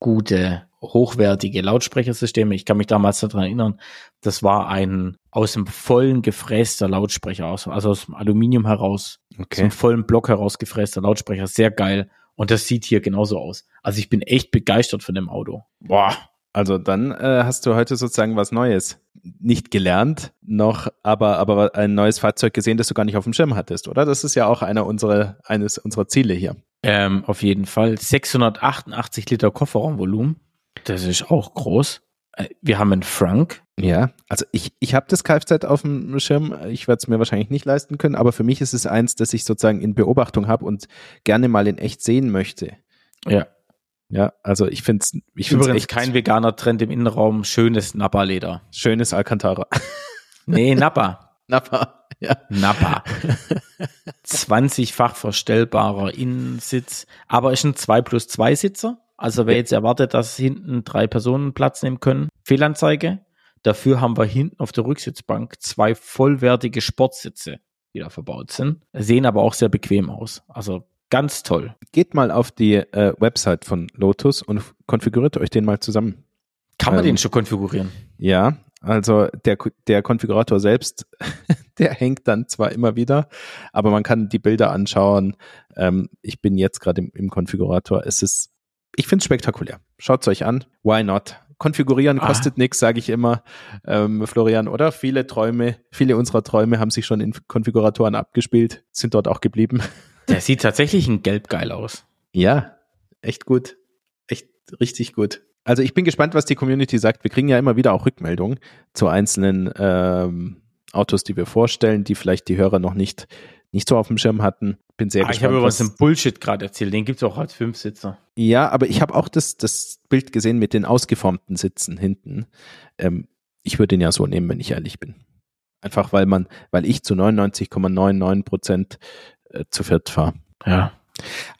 gute hochwertige Lautsprechersysteme. Ich kann mich damals daran erinnern, das war ein aus dem vollen gefräster Lautsprecher, also aus dem Aluminium heraus, okay. aus dem vollen Block heraus gefräster Lautsprecher, sehr geil. Und das sieht hier genauso aus. Also ich bin echt begeistert von dem Auto. Boah. Also dann äh, hast du heute sozusagen was Neues. Nicht gelernt, noch, aber, aber ein neues Fahrzeug gesehen, das du gar nicht auf dem Schirm hattest, oder? Das ist ja auch einer unserer, eines unserer Ziele hier. Ähm, auf jeden Fall. 688 Liter Kofferraumvolumen. Das ist auch groß. Äh, wir haben einen Frank. Ja, also ich, ich habe das Kfz auf dem Schirm. Ich werde es mir wahrscheinlich nicht leisten können, aber für mich ist es eins, das ich sozusagen in Beobachtung habe und gerne mal in echt sehen möchte. Ja. Ja, also ich finde es ich find's Übrigens echt kein veganer Trend im Innenraum. Schönes Nappa-Leder. Schönes Alcantara. Nee, Nappa. Nappa, ja. Nappa. 20-fach verstellbarer Innensitz, aber ist ein 2 plus 2 Sitzer. Also wer jetzt erwartet, dass hinten drei Personen Platz nehmen können, Fehlanzeige. Dafür haben wir hinten auf der Rücksitzbank zwei vollwertige Sportsitze, die da verbaut sind. Sehen aber auch sehr bequem aus. Also ganz toll. Geht mal auf die äh, Website von Lotus und konfiguriert euch den mal zusammen. Kann man ähm, den schon konfigurieren? Ja, also der, der Konfigurator selbst, der hängt dann zwar immer wieder, aber man kann die Bilder anschauen. Ähm, ich bin jetzt gerade im, im Konfigurator. Es ist ich finde es spektakulär. Schaut es euch an. Why not? Konfigurieren ah. kostet ah. nichts, sage ich immer, ähm, Florian, oder? Viele Träume, viele unserer Träume haben sich schon in Konfiguratoren abgespielt, sind dort auch geblieben. Der sieht tatsächlich ein Gelb geil aus. Ja, echt gut. Echt richtig gut. Also ich bin gespannt, was die Community sagt. Wir kriegen ja immer wieder auch Rückmeldungen zu einzelnen ähm, Autos, die wir vorstellen, die vielleicht die Hörer noch nicht, nicht so auf dem Schirm hatten. Bin sehr ah, gespannt. Ich habe was im Bullshit gerade erzählt. Den gibt es auch als Fünfsitzer. Ja, aber ich habe auch das, das Bild gesehen mit den ausgeformten Sitzen hinten. Ähm, ich würde ihn ja so nehmen, wenn ich ehrlich bin. Einfach weil man, weil ich zu 99,99 Prozent äh, zu viert fahre. Ja.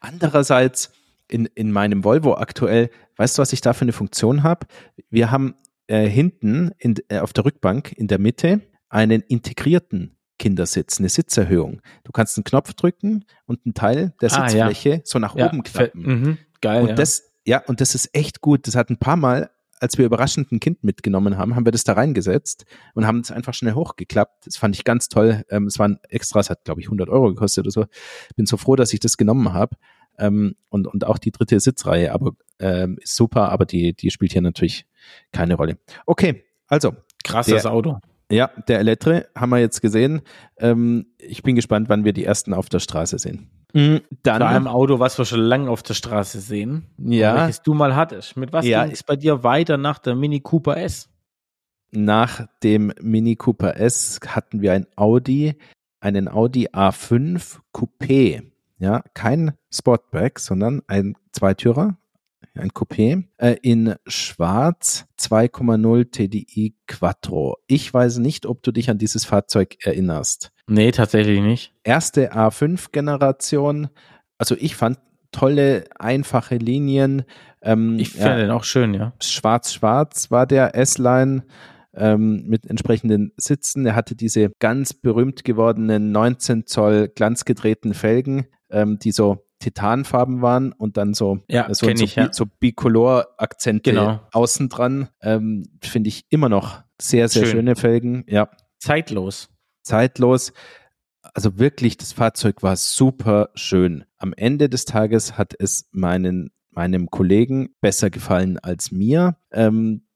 Andererseits in, in meinem Volvo aktuell, weißt du, was ich da für eine Funktion habe? Wir haben äh, hinten in, äh, auf der Rückbank in der Mitte einen integrierten Kindersitz, eine Sitzerhöhung. Du kannst einen Knopf drücken und einen Teil der ah, Sitzfläche ja. so nach ja, oben klappen. Mhm, geil. Und ja. das, ja, und das ist echt gut. Das hat ein paar Mal, als wir überraschend ein Kind mitgenommen haben, haben wir das da reingesetzt und haben es einfach schnell hochgeklappt. Das fand ich ganz toll. Ähm, es waren extra, es hat glaube ich 100 Euro gekostet oder so. Bin so froh, dass ich das genommen habe. Ähm, und, und auch die dritte Sitzreihe, aber ähm, ist super, aber die, die spielt hier natürlich keine Rolle. Okay, also. Krasses der, Auto. Ja, der Elettre haben wir jetzt gesehen. Ähm, ich bin gespannt, wann wir die ersten auf der Straße sehen. Mhm, dann Bei einem Auto, was wir schon lange auf der Straße sehen. Ja. Welches du mal hattest. Mit was ja. ging es bei dir weiter nach der Mini Cooper S? Nach dem Mini Cooper S hatten wir ein Audi, einen Audi A5 Coupé. Ja, kein Sportback, sondern ein Zweitürer, ein Coupé, äh, in Schwarz 2,0 TDI Quattro. Ich weiß nicht, ob du dich an dieses Fahrzeug erinnerst. Nee, tatsächlich nicht. Erste A5-Generation. Also ich fand tolle, einfache Linien. Ähm, ich finde ja, den auch schön, ja. Schwarz-Schwarz war der S-Line. Ähm, mit entsprechenden Sitzen. Er hatte diese ganz berühmt gewordenen 19 Zoll glanzgedrehten Felgen, ähm, die so Titanfarben waren und dann so, ja, so, so, ich, ja. so Bicolor-Akzente genau. außen dran. Ähm, Finde ich immer noch sehr, sehr Schön. schöne Felgen. Ja. Zeitlos. Zeitlos. Also wirklich, das Fahrzeug war super schön. Am Ende des Tages hat es meinen, meinem Kollegen besser gefallen als mir. Ähm,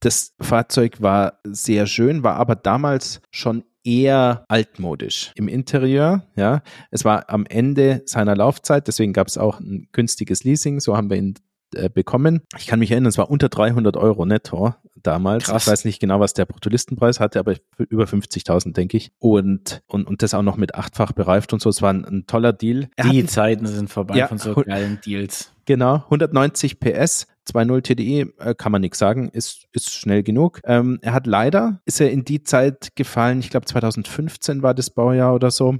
das Fahrzeug war sehr schön, war aber damals schon eher altmodisch im Interieur. Ja, es war am Ende seiner Laufzeit, deswegen gab es auch ein günstiges Leasing. So haben wir ihn äh, bekommen. Ich kann mich erinnern, es war unter 300 Euro netto damals. Krass. Ich weiß nicht genau, was der Bruttolistenpreis hatte, aber über 50.000, denke ich. Und, und, und das auch noch mit achtfach bereift und so. Es war ein, ein toller Deal. Die Zeiten sind vorbei ja, von so geilen Deals. Genau, 190 PS, 2.0 TDI, äh, kann man nichts sagen, ist, ist schnell genug. Ähm, er hat leider, ist er in die Zeit gefallen, ich glaube 2015 war das Baujahr oder so,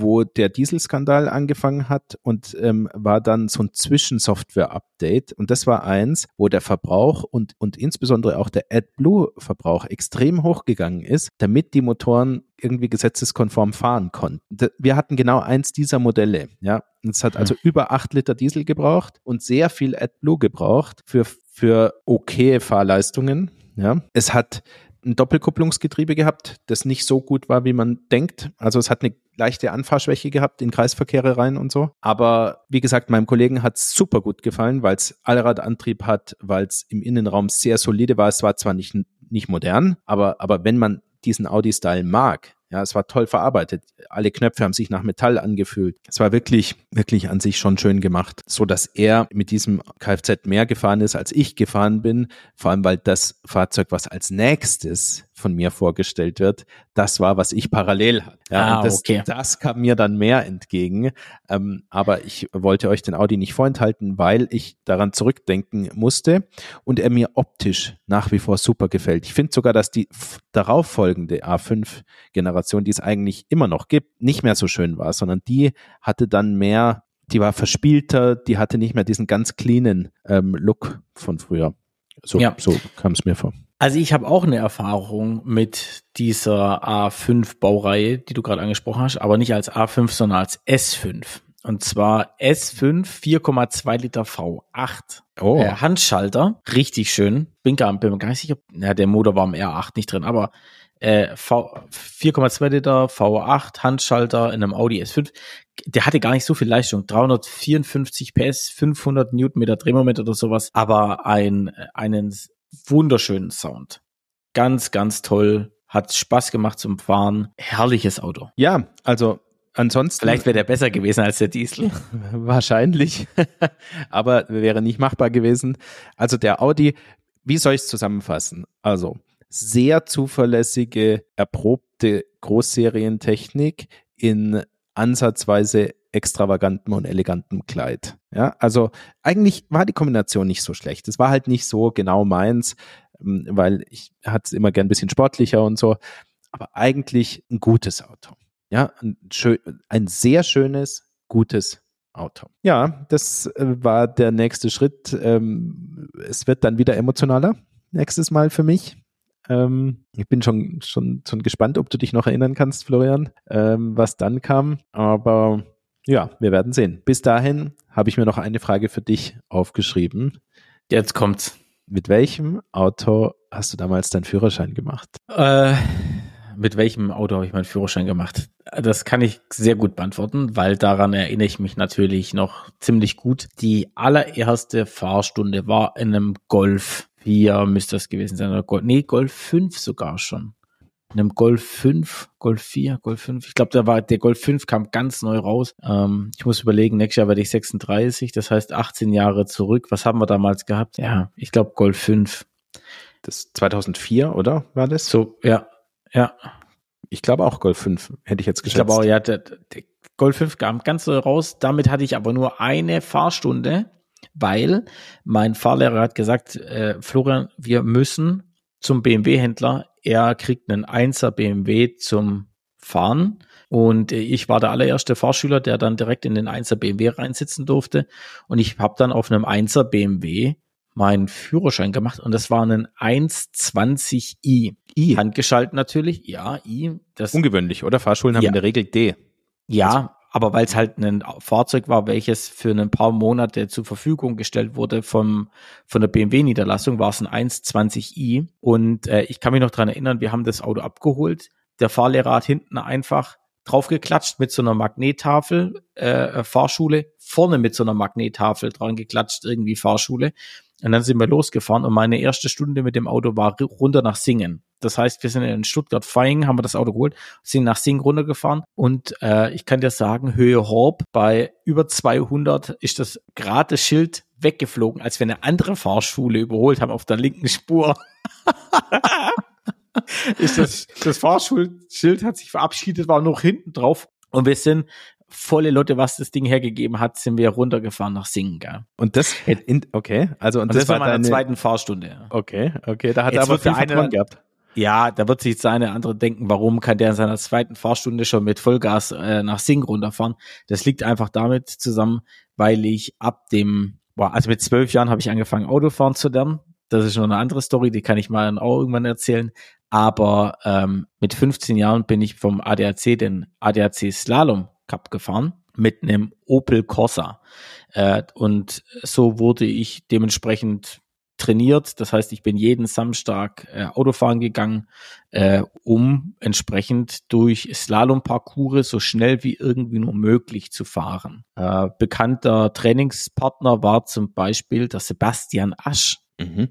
wo der Dieselskandal angefangen hat und ähm, war dann so ein Zwischensoftware-Update. Und das war eins, wo der Verbrauch und, und insbesondere auch der AdBlue-Verbrauch extrem hochgegangen ist, damit die Motoren irgendwie gesetzeskonform fahren konnten. Wir hatten genau eins dieser Modelle, ja. Es hat also über acht Liter Diesel gebraucht und sehr viel AdBlue gebraucht für, für okay Fahrleistungen, ja. Es hat ein Doppelkupplungsgetriebe gehabt, das nicht so gut war, wie man denkt. Also es hat eine leichte Anfahrschwäche gehabt in Kreisverkehre rein und so. Aber wie gesagt, meinem Kollegen hat es super gut gefallen, weil es Allradantrieb hat, weil es im Innenraum sehr solide war. Es war zwar nicht, nicht modern, aber, aber wenn man diesen Audi-Style mag, ja, es war toll verarbeitet. Alle Knöpfe haben sich nach Metall angefühlt. Es war wirklich, wirklich an sich schon schön gemacht, so dass er mit diesem Kfz mehr gefahren ist, als ich gefahren bin. Vor allem, weil das Fahrzeug, was als nächstes von mir vorgestellt wird, das war, was ich parallel hatte. Ja, ah, das, okay. das kam mir dann mehr entgegen. Ähm, aber ich wollte euch den Audi nicht vorenthalten, weil ich daran zurückdenken musste und er mir optisch nach wie vor super gefällt. Ich finde sogar, dass die darauffolgende A5-Generation, die es eigentlich immer noch gibt, nicht mehr so schön war, sondern die hatte dann mehr, die war verspielter, die hatte nicht mehr diesen ganz cleanen ähm, Look von früher. So, ja. so kam es mir vor. Also ich habe auch eine Erfahrung mit dieser A5-Baureihe, die du gerade angesprochen hast, aber nicht als A5, sondern als S5. Und zwar S5 4,2 Liter V8. Oh. Äh, Handschalter, richtig schön. Bin gar, bin mir gar nicht sicher. Ja, der Motor war im R8 nicht drin, aber äh, 4,2 Liter V8 Handschalter in einem Audi S5. Der hatte gar nicht so viel Leistung. 354 PS, 500 Newtonmeter Drehmoment oder sowas. Aber ein, einen wunderschönen Sound. Ganz, ganz toll. Hat Spaß gemacht zum Fahren. Herrliches Auto. Ja, also ansonsten. Vielleicht wäre der besser gewesen als der Diesel. Wahrscheinlich. Aber wäre nicht machbar gewesen. Also der Audi, wie soll ich es zusammenfassen? Also sehr zuverlässige, erprobte Großserientechnik in ansatzweise extravaganten und elegantem Kleid. Ja, also eigentlich war die Kombination nicht so schlecht. Es war halt nicht so genau meins, ähm, weil ich hatte es immer gern ein bisschen sportlicher und so. Aber eigentlich ein gutes Auto. Ja, ein, schön, ein sehr schönes, gutes Auto. Ja, das äh, war der nächste Schritt. Ähm, es wird dann wieder emotionaler nächstes Mal für mich. Ähm, ich bin schon, schon, schon gespannt, ob du dich noch erinnern kannst, Florian, was dann kam. Aber ja, wir werden sehen. Bis dahin habe ich mir noch eine Frage für dich aufgeschrieben. Jetzt kommt's. Mit welchem Auto hast du damals deinen Führerschein gemacht? Äh, mit welchem Auto habe ich meinen Führerschein gemacht? Das kann ich sehr gut beantworten, weil daran erinnere ich mich natürlich noch ziemlich gut. Die allererste Fahrstunde war in einem Golf 4 müsste das gewesen sein. Oder Golf, nee, Golf 5 sogar schon. In einem Golf 5, Golf 4, Golf 5. Ich glaube, da war der Golf 5 kam ganz neu raus. Ähm, ich muss überlegen, nächstes Jahr werde ich 36, das heißt 18 Jahre zurück. Was haben wir damals gehabt? Ja, ich glaube Golf 5. Das 2004, oder? War das? So, ja, ja. Ich glaube auch Golf 5, hätte ich jetzt geschätzt. Ich glaube auch, ja, der, der Golf 5 kam ganz neu raus. Damit hatte ich aber nur eine Fahrstunde weil mein Fahrlehrer hat gesagt, äh, Florian, wir müssen zum BMW-Händler. Er kriegt einen 1er BMW zum Fahren. Und äh, ich war der allererste Fahrschüler, der dann direkt in den 1er BMW reinsitzen durfte. Und ich habe dann auf einem 1er BMW meinen Führerschein gemacht und das war ein 120i. I. Handgeschaltet natürlich, ja, I. Das Ungewöhnlich, oder? Fahrschulen haben ja. in der Regel D. Ja, aber weil es halt ein Fahrzeug war, welches für ein paar Monate zur Verfügung gestellt wurde vom, von der BMW-Niederlassung, war es ein 120i. Und äh, ich kann mich noch dran erinnern, wir haben das Auto abgeholt. Der Fahrlehrer hat hinten einfach draufgeklatscht mit so einer Magnettafel, äh, Fahrschule, vorne mit so einer Magnettafel dran geklatscht, irgendwie Fahrschule. Und dann sind wir losgefahren und meine erste Stunde mit dem Auto war runter nach Singen. Das heißt, wir sind in Stuttgart-Feing, haben wir das Auto geholt, sind nach Singen runtergefahren und äh, ich kann dir sagen, Höhe Horb bei über 200 ist das gerade Schild weggeflogen, als wir eine andere Fahrschule überholt haben auf der linken Spur. ist das, das Fahrschulschild hat sich verabschiedet, war noch hinten drauf und wir sind volle Lotte, was das Ding hergegeben hat, sind wir runtergefahren nach Singen. Gell? Und das, in, okay, also und, und das, das, war meine zweiten Fahrstunde. Okay, okay, da hat Jetzt er aber viel eine, gehabt. Ja, da wird sich jetzt eine andere denken, warum kann der in seiner zweiten Fahrstunde schon mit Vollgas äh, nach Sing runterfahren? Das liegt einfach damit zusammen, weil ich ab dem, boah, also mit zwölf Jahren habe ich angefangen, Autofahren zu lernen. Das ist schon eine andere Story, die kann ich mal auch irgendwann erzählen. Aber ähm, mit 15 Jahren bin ich vom ADAC, den ADAC Slalom Cup gefahren mit einem Opel Corsa. Äh, und so wurde ich dementsprechend trainiert. Das heißt, ich bin jeden Samstag äh, Autofahren gegangen, äh, um entsprechend durch Slalomparcours so schnell wie irgendwie nur möglich zu fahren. Äh, bekannter Trainingspartner war zum Beispiel der Sebastian Asch. Mhm.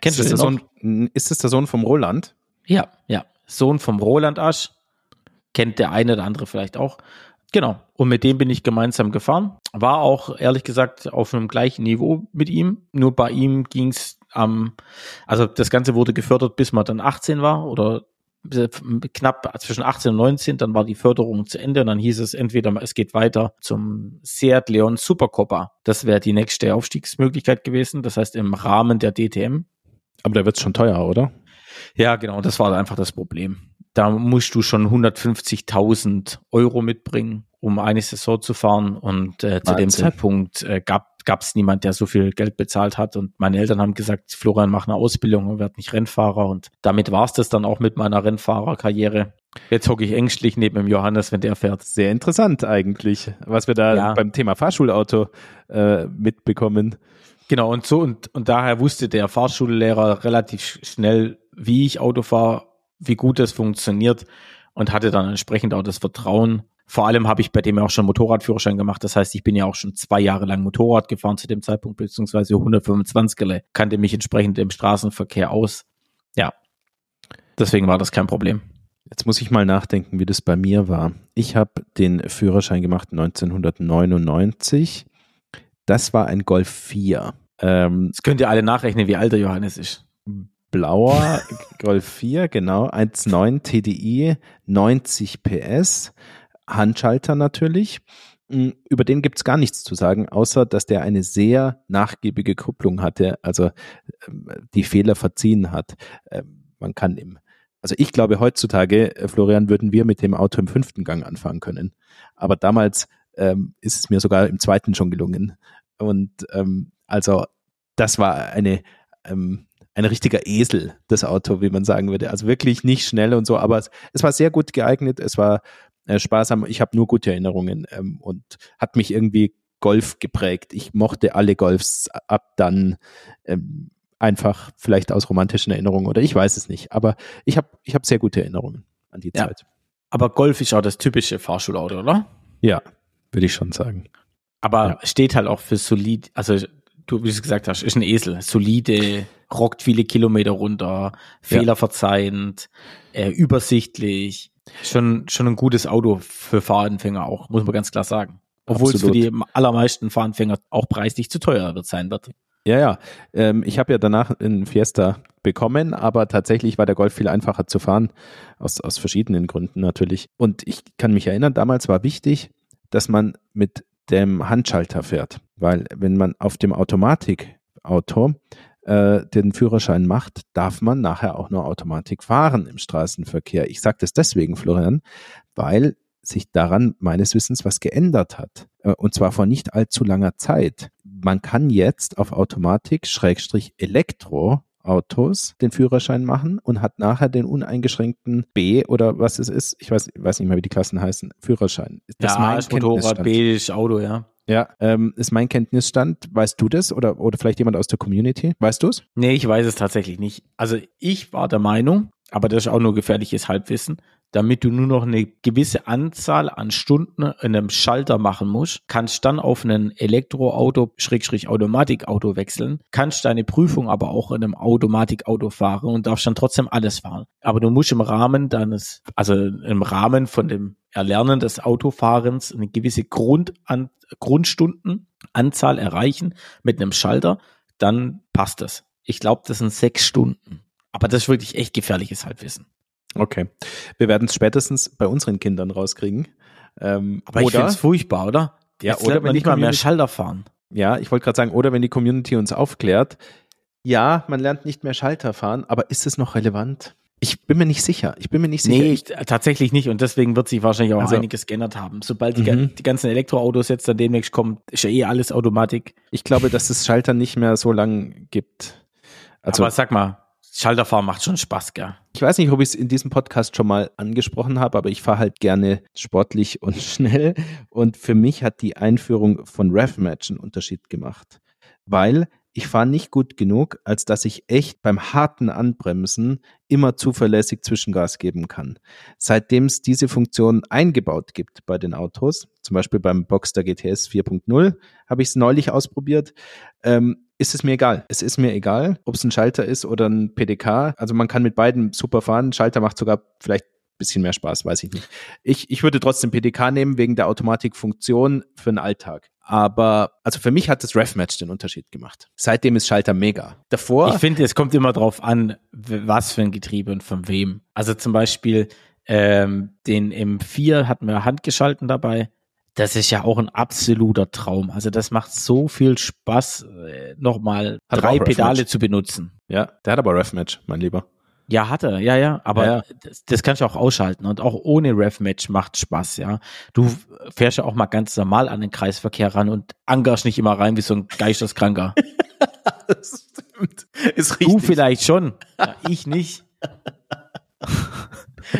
Kennst ist du das der Sohn, Ist das der Sohn vom Roland? Ja, ja. Sohn vom Roland Asch. Kennt der eine oder andere vielleicht auch. Genau. Und mit dem bin ich gemeinsam gefahren. War auch ehrlich gesagt auf einem gleichen Niveau mit ihm. Nur bei ihm ging es am, also das Ganze wurde gefördert, bis man dann 18 war oder knapp zwischen 18 und 19, dann war die Förderung zu Ende und dann hieß es entweder es geht weiter zum Seat Leon Supercopa. Das wäre die nächste Aufstiegsmöglichkeit gewesen, das heißt im Rahmen der DTM. Aber da wird es schon teuer, oder? Ja, genau, das war einfach das Problem da musst du schon 150.000 Euro mitbringen, um eine Saison zu fahren. Und äh, zu dem Zeitpunkt äh, gab es niemand, der so viel Geld bezahlt hat. Und meine Eltern haben gesagt, Florian, mach eine Ausbildung und werd nicht Rennfahrer. Und damit war es das dann auch mit meiner Rennfahrerkarriere. Jetzt hocke ich ängstlich neben dem Johannes, wenn der fährt. Sehr interessant eigentlich, was wir da ja. beim Thema Fahrschulauto äh, mitbekommen. Genau, und so und, und daher wusste der Fahrschullehrer relativ schnell, wie ich Auto fahre wie gut das funktioniert und hatte dann entsprechend auch das Vertrauen. Vor allem habe ich bei dem ja auch schon Motorradführerschein gemacht. Das heißt, ich bin ja auch schon zwei Jahre lang Motorrad gefahren zu dem Zeitpunkt, beziehungsweise 125er, kannte mich entsprechend im Straßenverkehr aus. Ja, deswegen war das kein Problem. Jetzt muss ich mal nachdenken, wie das bei mir war. Ich habe den Führerschein gemacht 1999. Das war ein Golf 4. Ähm, das könnt ihr alle nachrechnen, wie alt der Johannes ist. Blauer Golf 4, genau. 1.9 TDI, 90 PS, Handschalter natürlich. Hm, über den gibt's gar nichts zu sagen, außer dass der eine sehr nachgiebige Kupplung hatte, also ähm, die Fehler verziehen hat. Ähm, man kann im, also ich glaube heutzutage, äh, Florian, würden wir mit dem Auto im fünften Gang anfahren können. Aber damals ähm, ist es mir sogar im zweiten schon gelungen. Und ähm, also das war eine, ähm, ein richtiger Esel, das Auto, wie man sagen würde. Also wirklich nicht schnell und so, aber es, es war sehr gut geeignet, es war äh, sparsam. Ich habe nur gute Erinnerungen ähm, und hat mich irgendwie Golf geprägt. Ich mochte alle Golfs ab dann ähm, einfach vielleicht aus romantischen Erinnerungen oder ich weiß es nicht. Aber ich habe ich hab sehr gute Erinnerungen an die ja. Zeit. Aber Golf ist auch das typische Fahrschulauto, oder? Ja, würde ich schon sagen. Aber ja. steht halt auch für solid, also du, wie du gesagt hast, ist ein Esel. Solide, rockt viele Kilometer runter, fehlerverzeihend, äh, übersichtlich. Schon, schon ein gutes Auto für Fahranfänger auch, muss man ganz klar sagen. Obwohl Absolut. es für die allermeisten Fahranfänger auch preislich zu teuer wird sein wird. Ja, ja. Ähm, ich habe ja danach einen Fiesta bekommen, aber tatsächlich war der Golf viel einfacher zu fahren, aus, aus verschiedenen Gründen natürlich. Und ich kann mich erinnern, damals war wichtig, dass man mit dem Handschalter fährt. Weil wenn man auf dem Automatikauto äh, den Führerschein macht, darf man nachher auch nur Automatik fahren im Straßenverkehr. Ich sage das deswegen, Florian, weil sich daran meines Wissens was geändert hat. Äh, und zwar vor nicht allzu langer Zeit. Man kann jetzt auf Automatik Schrägstrich Elektro Autos den Führerschein machen und hat nachher den uneingeschränkten B oder was es ist, ich weiß, weiß nicht mehr, wie die Klassen heißen, Führerschein. Das ja, ist mein Motorrad, B ist Auto, ja. Ja, ähm, ist mein Kenntnisstand. Weißt du das oder, oder vielleicht jemand aus der Community? Weißt du es? Nee, ich weiß es tatsächlich nicht. Also ich war der Meinung, aber das ist auch nur gefährliches Halbwissen, damit du nur noch eine gewisse Anzahl an Stunden in einem Schalter machen musst, kannst dann auf ein Elektroauto, Schrägstrich Automatikauto wechseln, kannst deine Prüfung aber auch in einem Automatikauto fahren und darfst dann trotzdem alles fahren. Aber du musst im Rahmen deines, also im Rahmen von dem Erlernen des Autofahrens eine gewisse Grundan Grundstundenanzahl erreichen mit einem Schalter, dann passt das. Ich glaube, das sind sechs Stunden. Aber das ist wirklich echt gefährliches Halbwissen. Okay. Wir werden es spätestens bei unseren Kindern rauskriegen. Ähm, Aber ich finde es furchtbar, oder? Ja, Jetzt oder wenn nicht mal mehr Schalter fahren. Ja, ich wollte gerade sagen, oder wenn die Community uns aufklärt, ja, man lernt nicht mehr Schalter fahren, aber ist es noch relevant? Bin mir nicht sicher. Ich bin mir nicht sicher. Nee, ich, tatsächlich nicht. Und deswegen wird sich wahrscheinlich auch also, einiges geändert haben. Sobald die, mhm. die, ganzen Elektroautos jetzt dann demnächst kommen, ist ja eh alles Automatik. Ich glaube, dass es Schalter nicht mehr so lang gibt. Also, Aber sag mal, Schalterfahren macht schon Spaß, gell? Ich weiß nicht, ob ich es in diesem Podcast schon mal angesprochen habe, aber ich fahre halt gerne sportlich und schnell. Und für mich hat die Einführung von RevMatch einen Unterschied gemacht. Weil ich fahre nicht gut genug, als dass ich echt beim harten Anbremsen immer zuverlässig Zwischengas geben kann. Seitdem es diese Funktion eingebaut gibt bei den Autos, zum Beispiel beim Boxster GTS 4.0, habe ich es neulich ausprobiert, ähm, ist es mir egal. Es ist mir egal, ob es ein Schalter ist oder ein PDK. Also man kann mit beiden super fahren. Schalter macht sogar vielleicht bisschen mehr Spaß, weiß ich nicht. Ich, ich würde trotzdem PDK nehmen wegen der Automatikfunktion für den Alltag. Aber also für mich hat das RefMatch den Unterschied gemacht. Seitdem ist Schalter mega. Davor. Ich finde, es kommt immer drauf an, was für ein Getriebe und von wem. Also zum Beispiel ähm, den M4 hatten wir handgeschalten dabei. Das ist ja auch ein absoluter Traum. Also das macht so viel Spaß, äh, nochmal drei Pedale zu benutzen. Ja, der hat aber RefMatch, mein Lieber. Ja, hat er, ja, ja. Aber ja. Das, das kannst du auch ausschalten. Und auch ohne Rev-Match macht Spaß, ja. Du fährst ja auch mal ganz normal an den Kreisverkehr ran und angerst nicht immer rein wie so ein Geisteskranker. das stimmt. Ist richtig. Du vielleicht schon. Ja, ich nicht.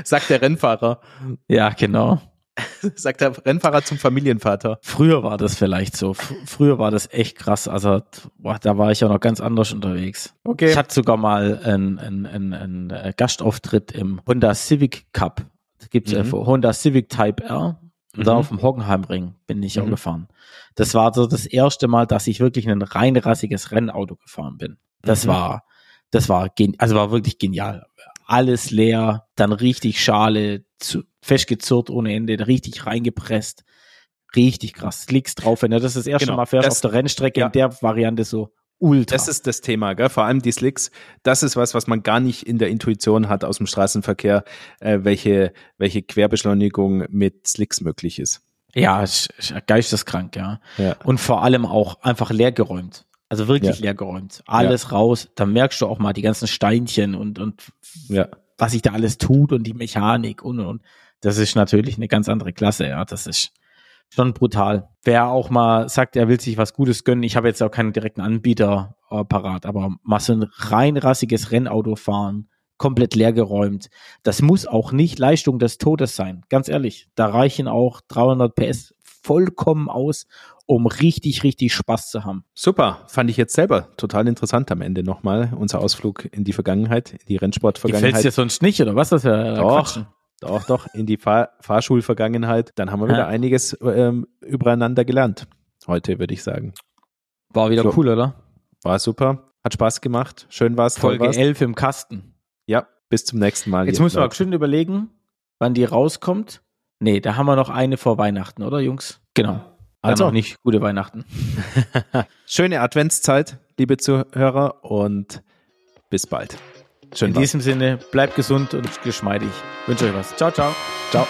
Sagt der Rennfahrer. Ja, genau. Sagt der Rennfahrer zum Familienvater. Früher war das vielleicht so. früher war das echt krass. Also boah, da war ich ja noch ganz anders unterwegs. Okay. Ich hatte sogar mal einen, einen, einen, äh, Gastauftritt im Honda Civic Cup. Das gibt's mhm. äh, Honda Civic Type R. Und mhm. dann auf dem Hockenheimring bin ich mhm. auch gefahren. Das war so das erste Mal, dass ich wirklich ein rein rassiges Rennauto gefahren bin. Das mhm. war, das war, also war wirklich genial. alles leer, dann richtig Schale, zu, festgezurrt ohne Ende, richtig reingepresst. Richtig krass. Slicks drauf, wenn du das das erste genau, Mal fährst auf der Rennstrecke ja. in der Variante so ultra. Das ist das Thema, gell? vor allem die Slicks. Das ist was, was man gar nicht in der Intuition hat aus dem Straßenverkehr, äh, welche, welche Querbeschleunigung mit Slicks möglich ist. Ja, geisteskrank, ja. ja. Und vor allem auch einfach leergeräumt. Also wirklich ja. leergeräumt. Alles ja. raus. Da merkst du auch mal die ganzen Steinchen und, und ja. Was sich da alles tut und die Mechanik und, und. Das ist natürlich eine ganz andere Klasse, ja. Das ist schon brutal. Wer auch mal sagt, er will sich was Gutes gönnen, ich habe jetzt auch keinen direkten Anbieter äh, parat, aber mal so ein rein rassiges Rennauto fahren, komplett leergeräumt. Das muss auch nicht Leistung des Todes sein. Ganz ehrlich, da reichen auch 300 PS vollkommen aus, um richtig, richtig Spaß zu haben. Super, fand ich jetzt selber total interessant am Ende nochmal, unser Ausflug in die Vergangenheit, in die Rennsportvergangenheit. Gefällt dir sonst nicht, oder was? Das ja doch, doch, doch, in die Fahr Fahrschulvergangenheit. Dann haben wir wieder ja. einiges ähm, übereinander gelernt. Heute, würde ich sagen. War wieder so. cool, oder? War super. Hat Spaß gemacht. Schön war es. Folge 11 im Kasten. Ja, bis zum nächsten Mal. Jetzt muss man auch schön überlegen, wann die rauskommt. Nee, da haben wir noch eine vor Weihnachten, oder Jungs? Genau. Also noch nicht gute Weihnachten. Schöne Adventszeit, liebe Zuhörer, und bis bald. Schön In was. diesem Sinne, bleibt gesund und geschmeidig. wünsche euch was. Ciao, ciao. Ciao.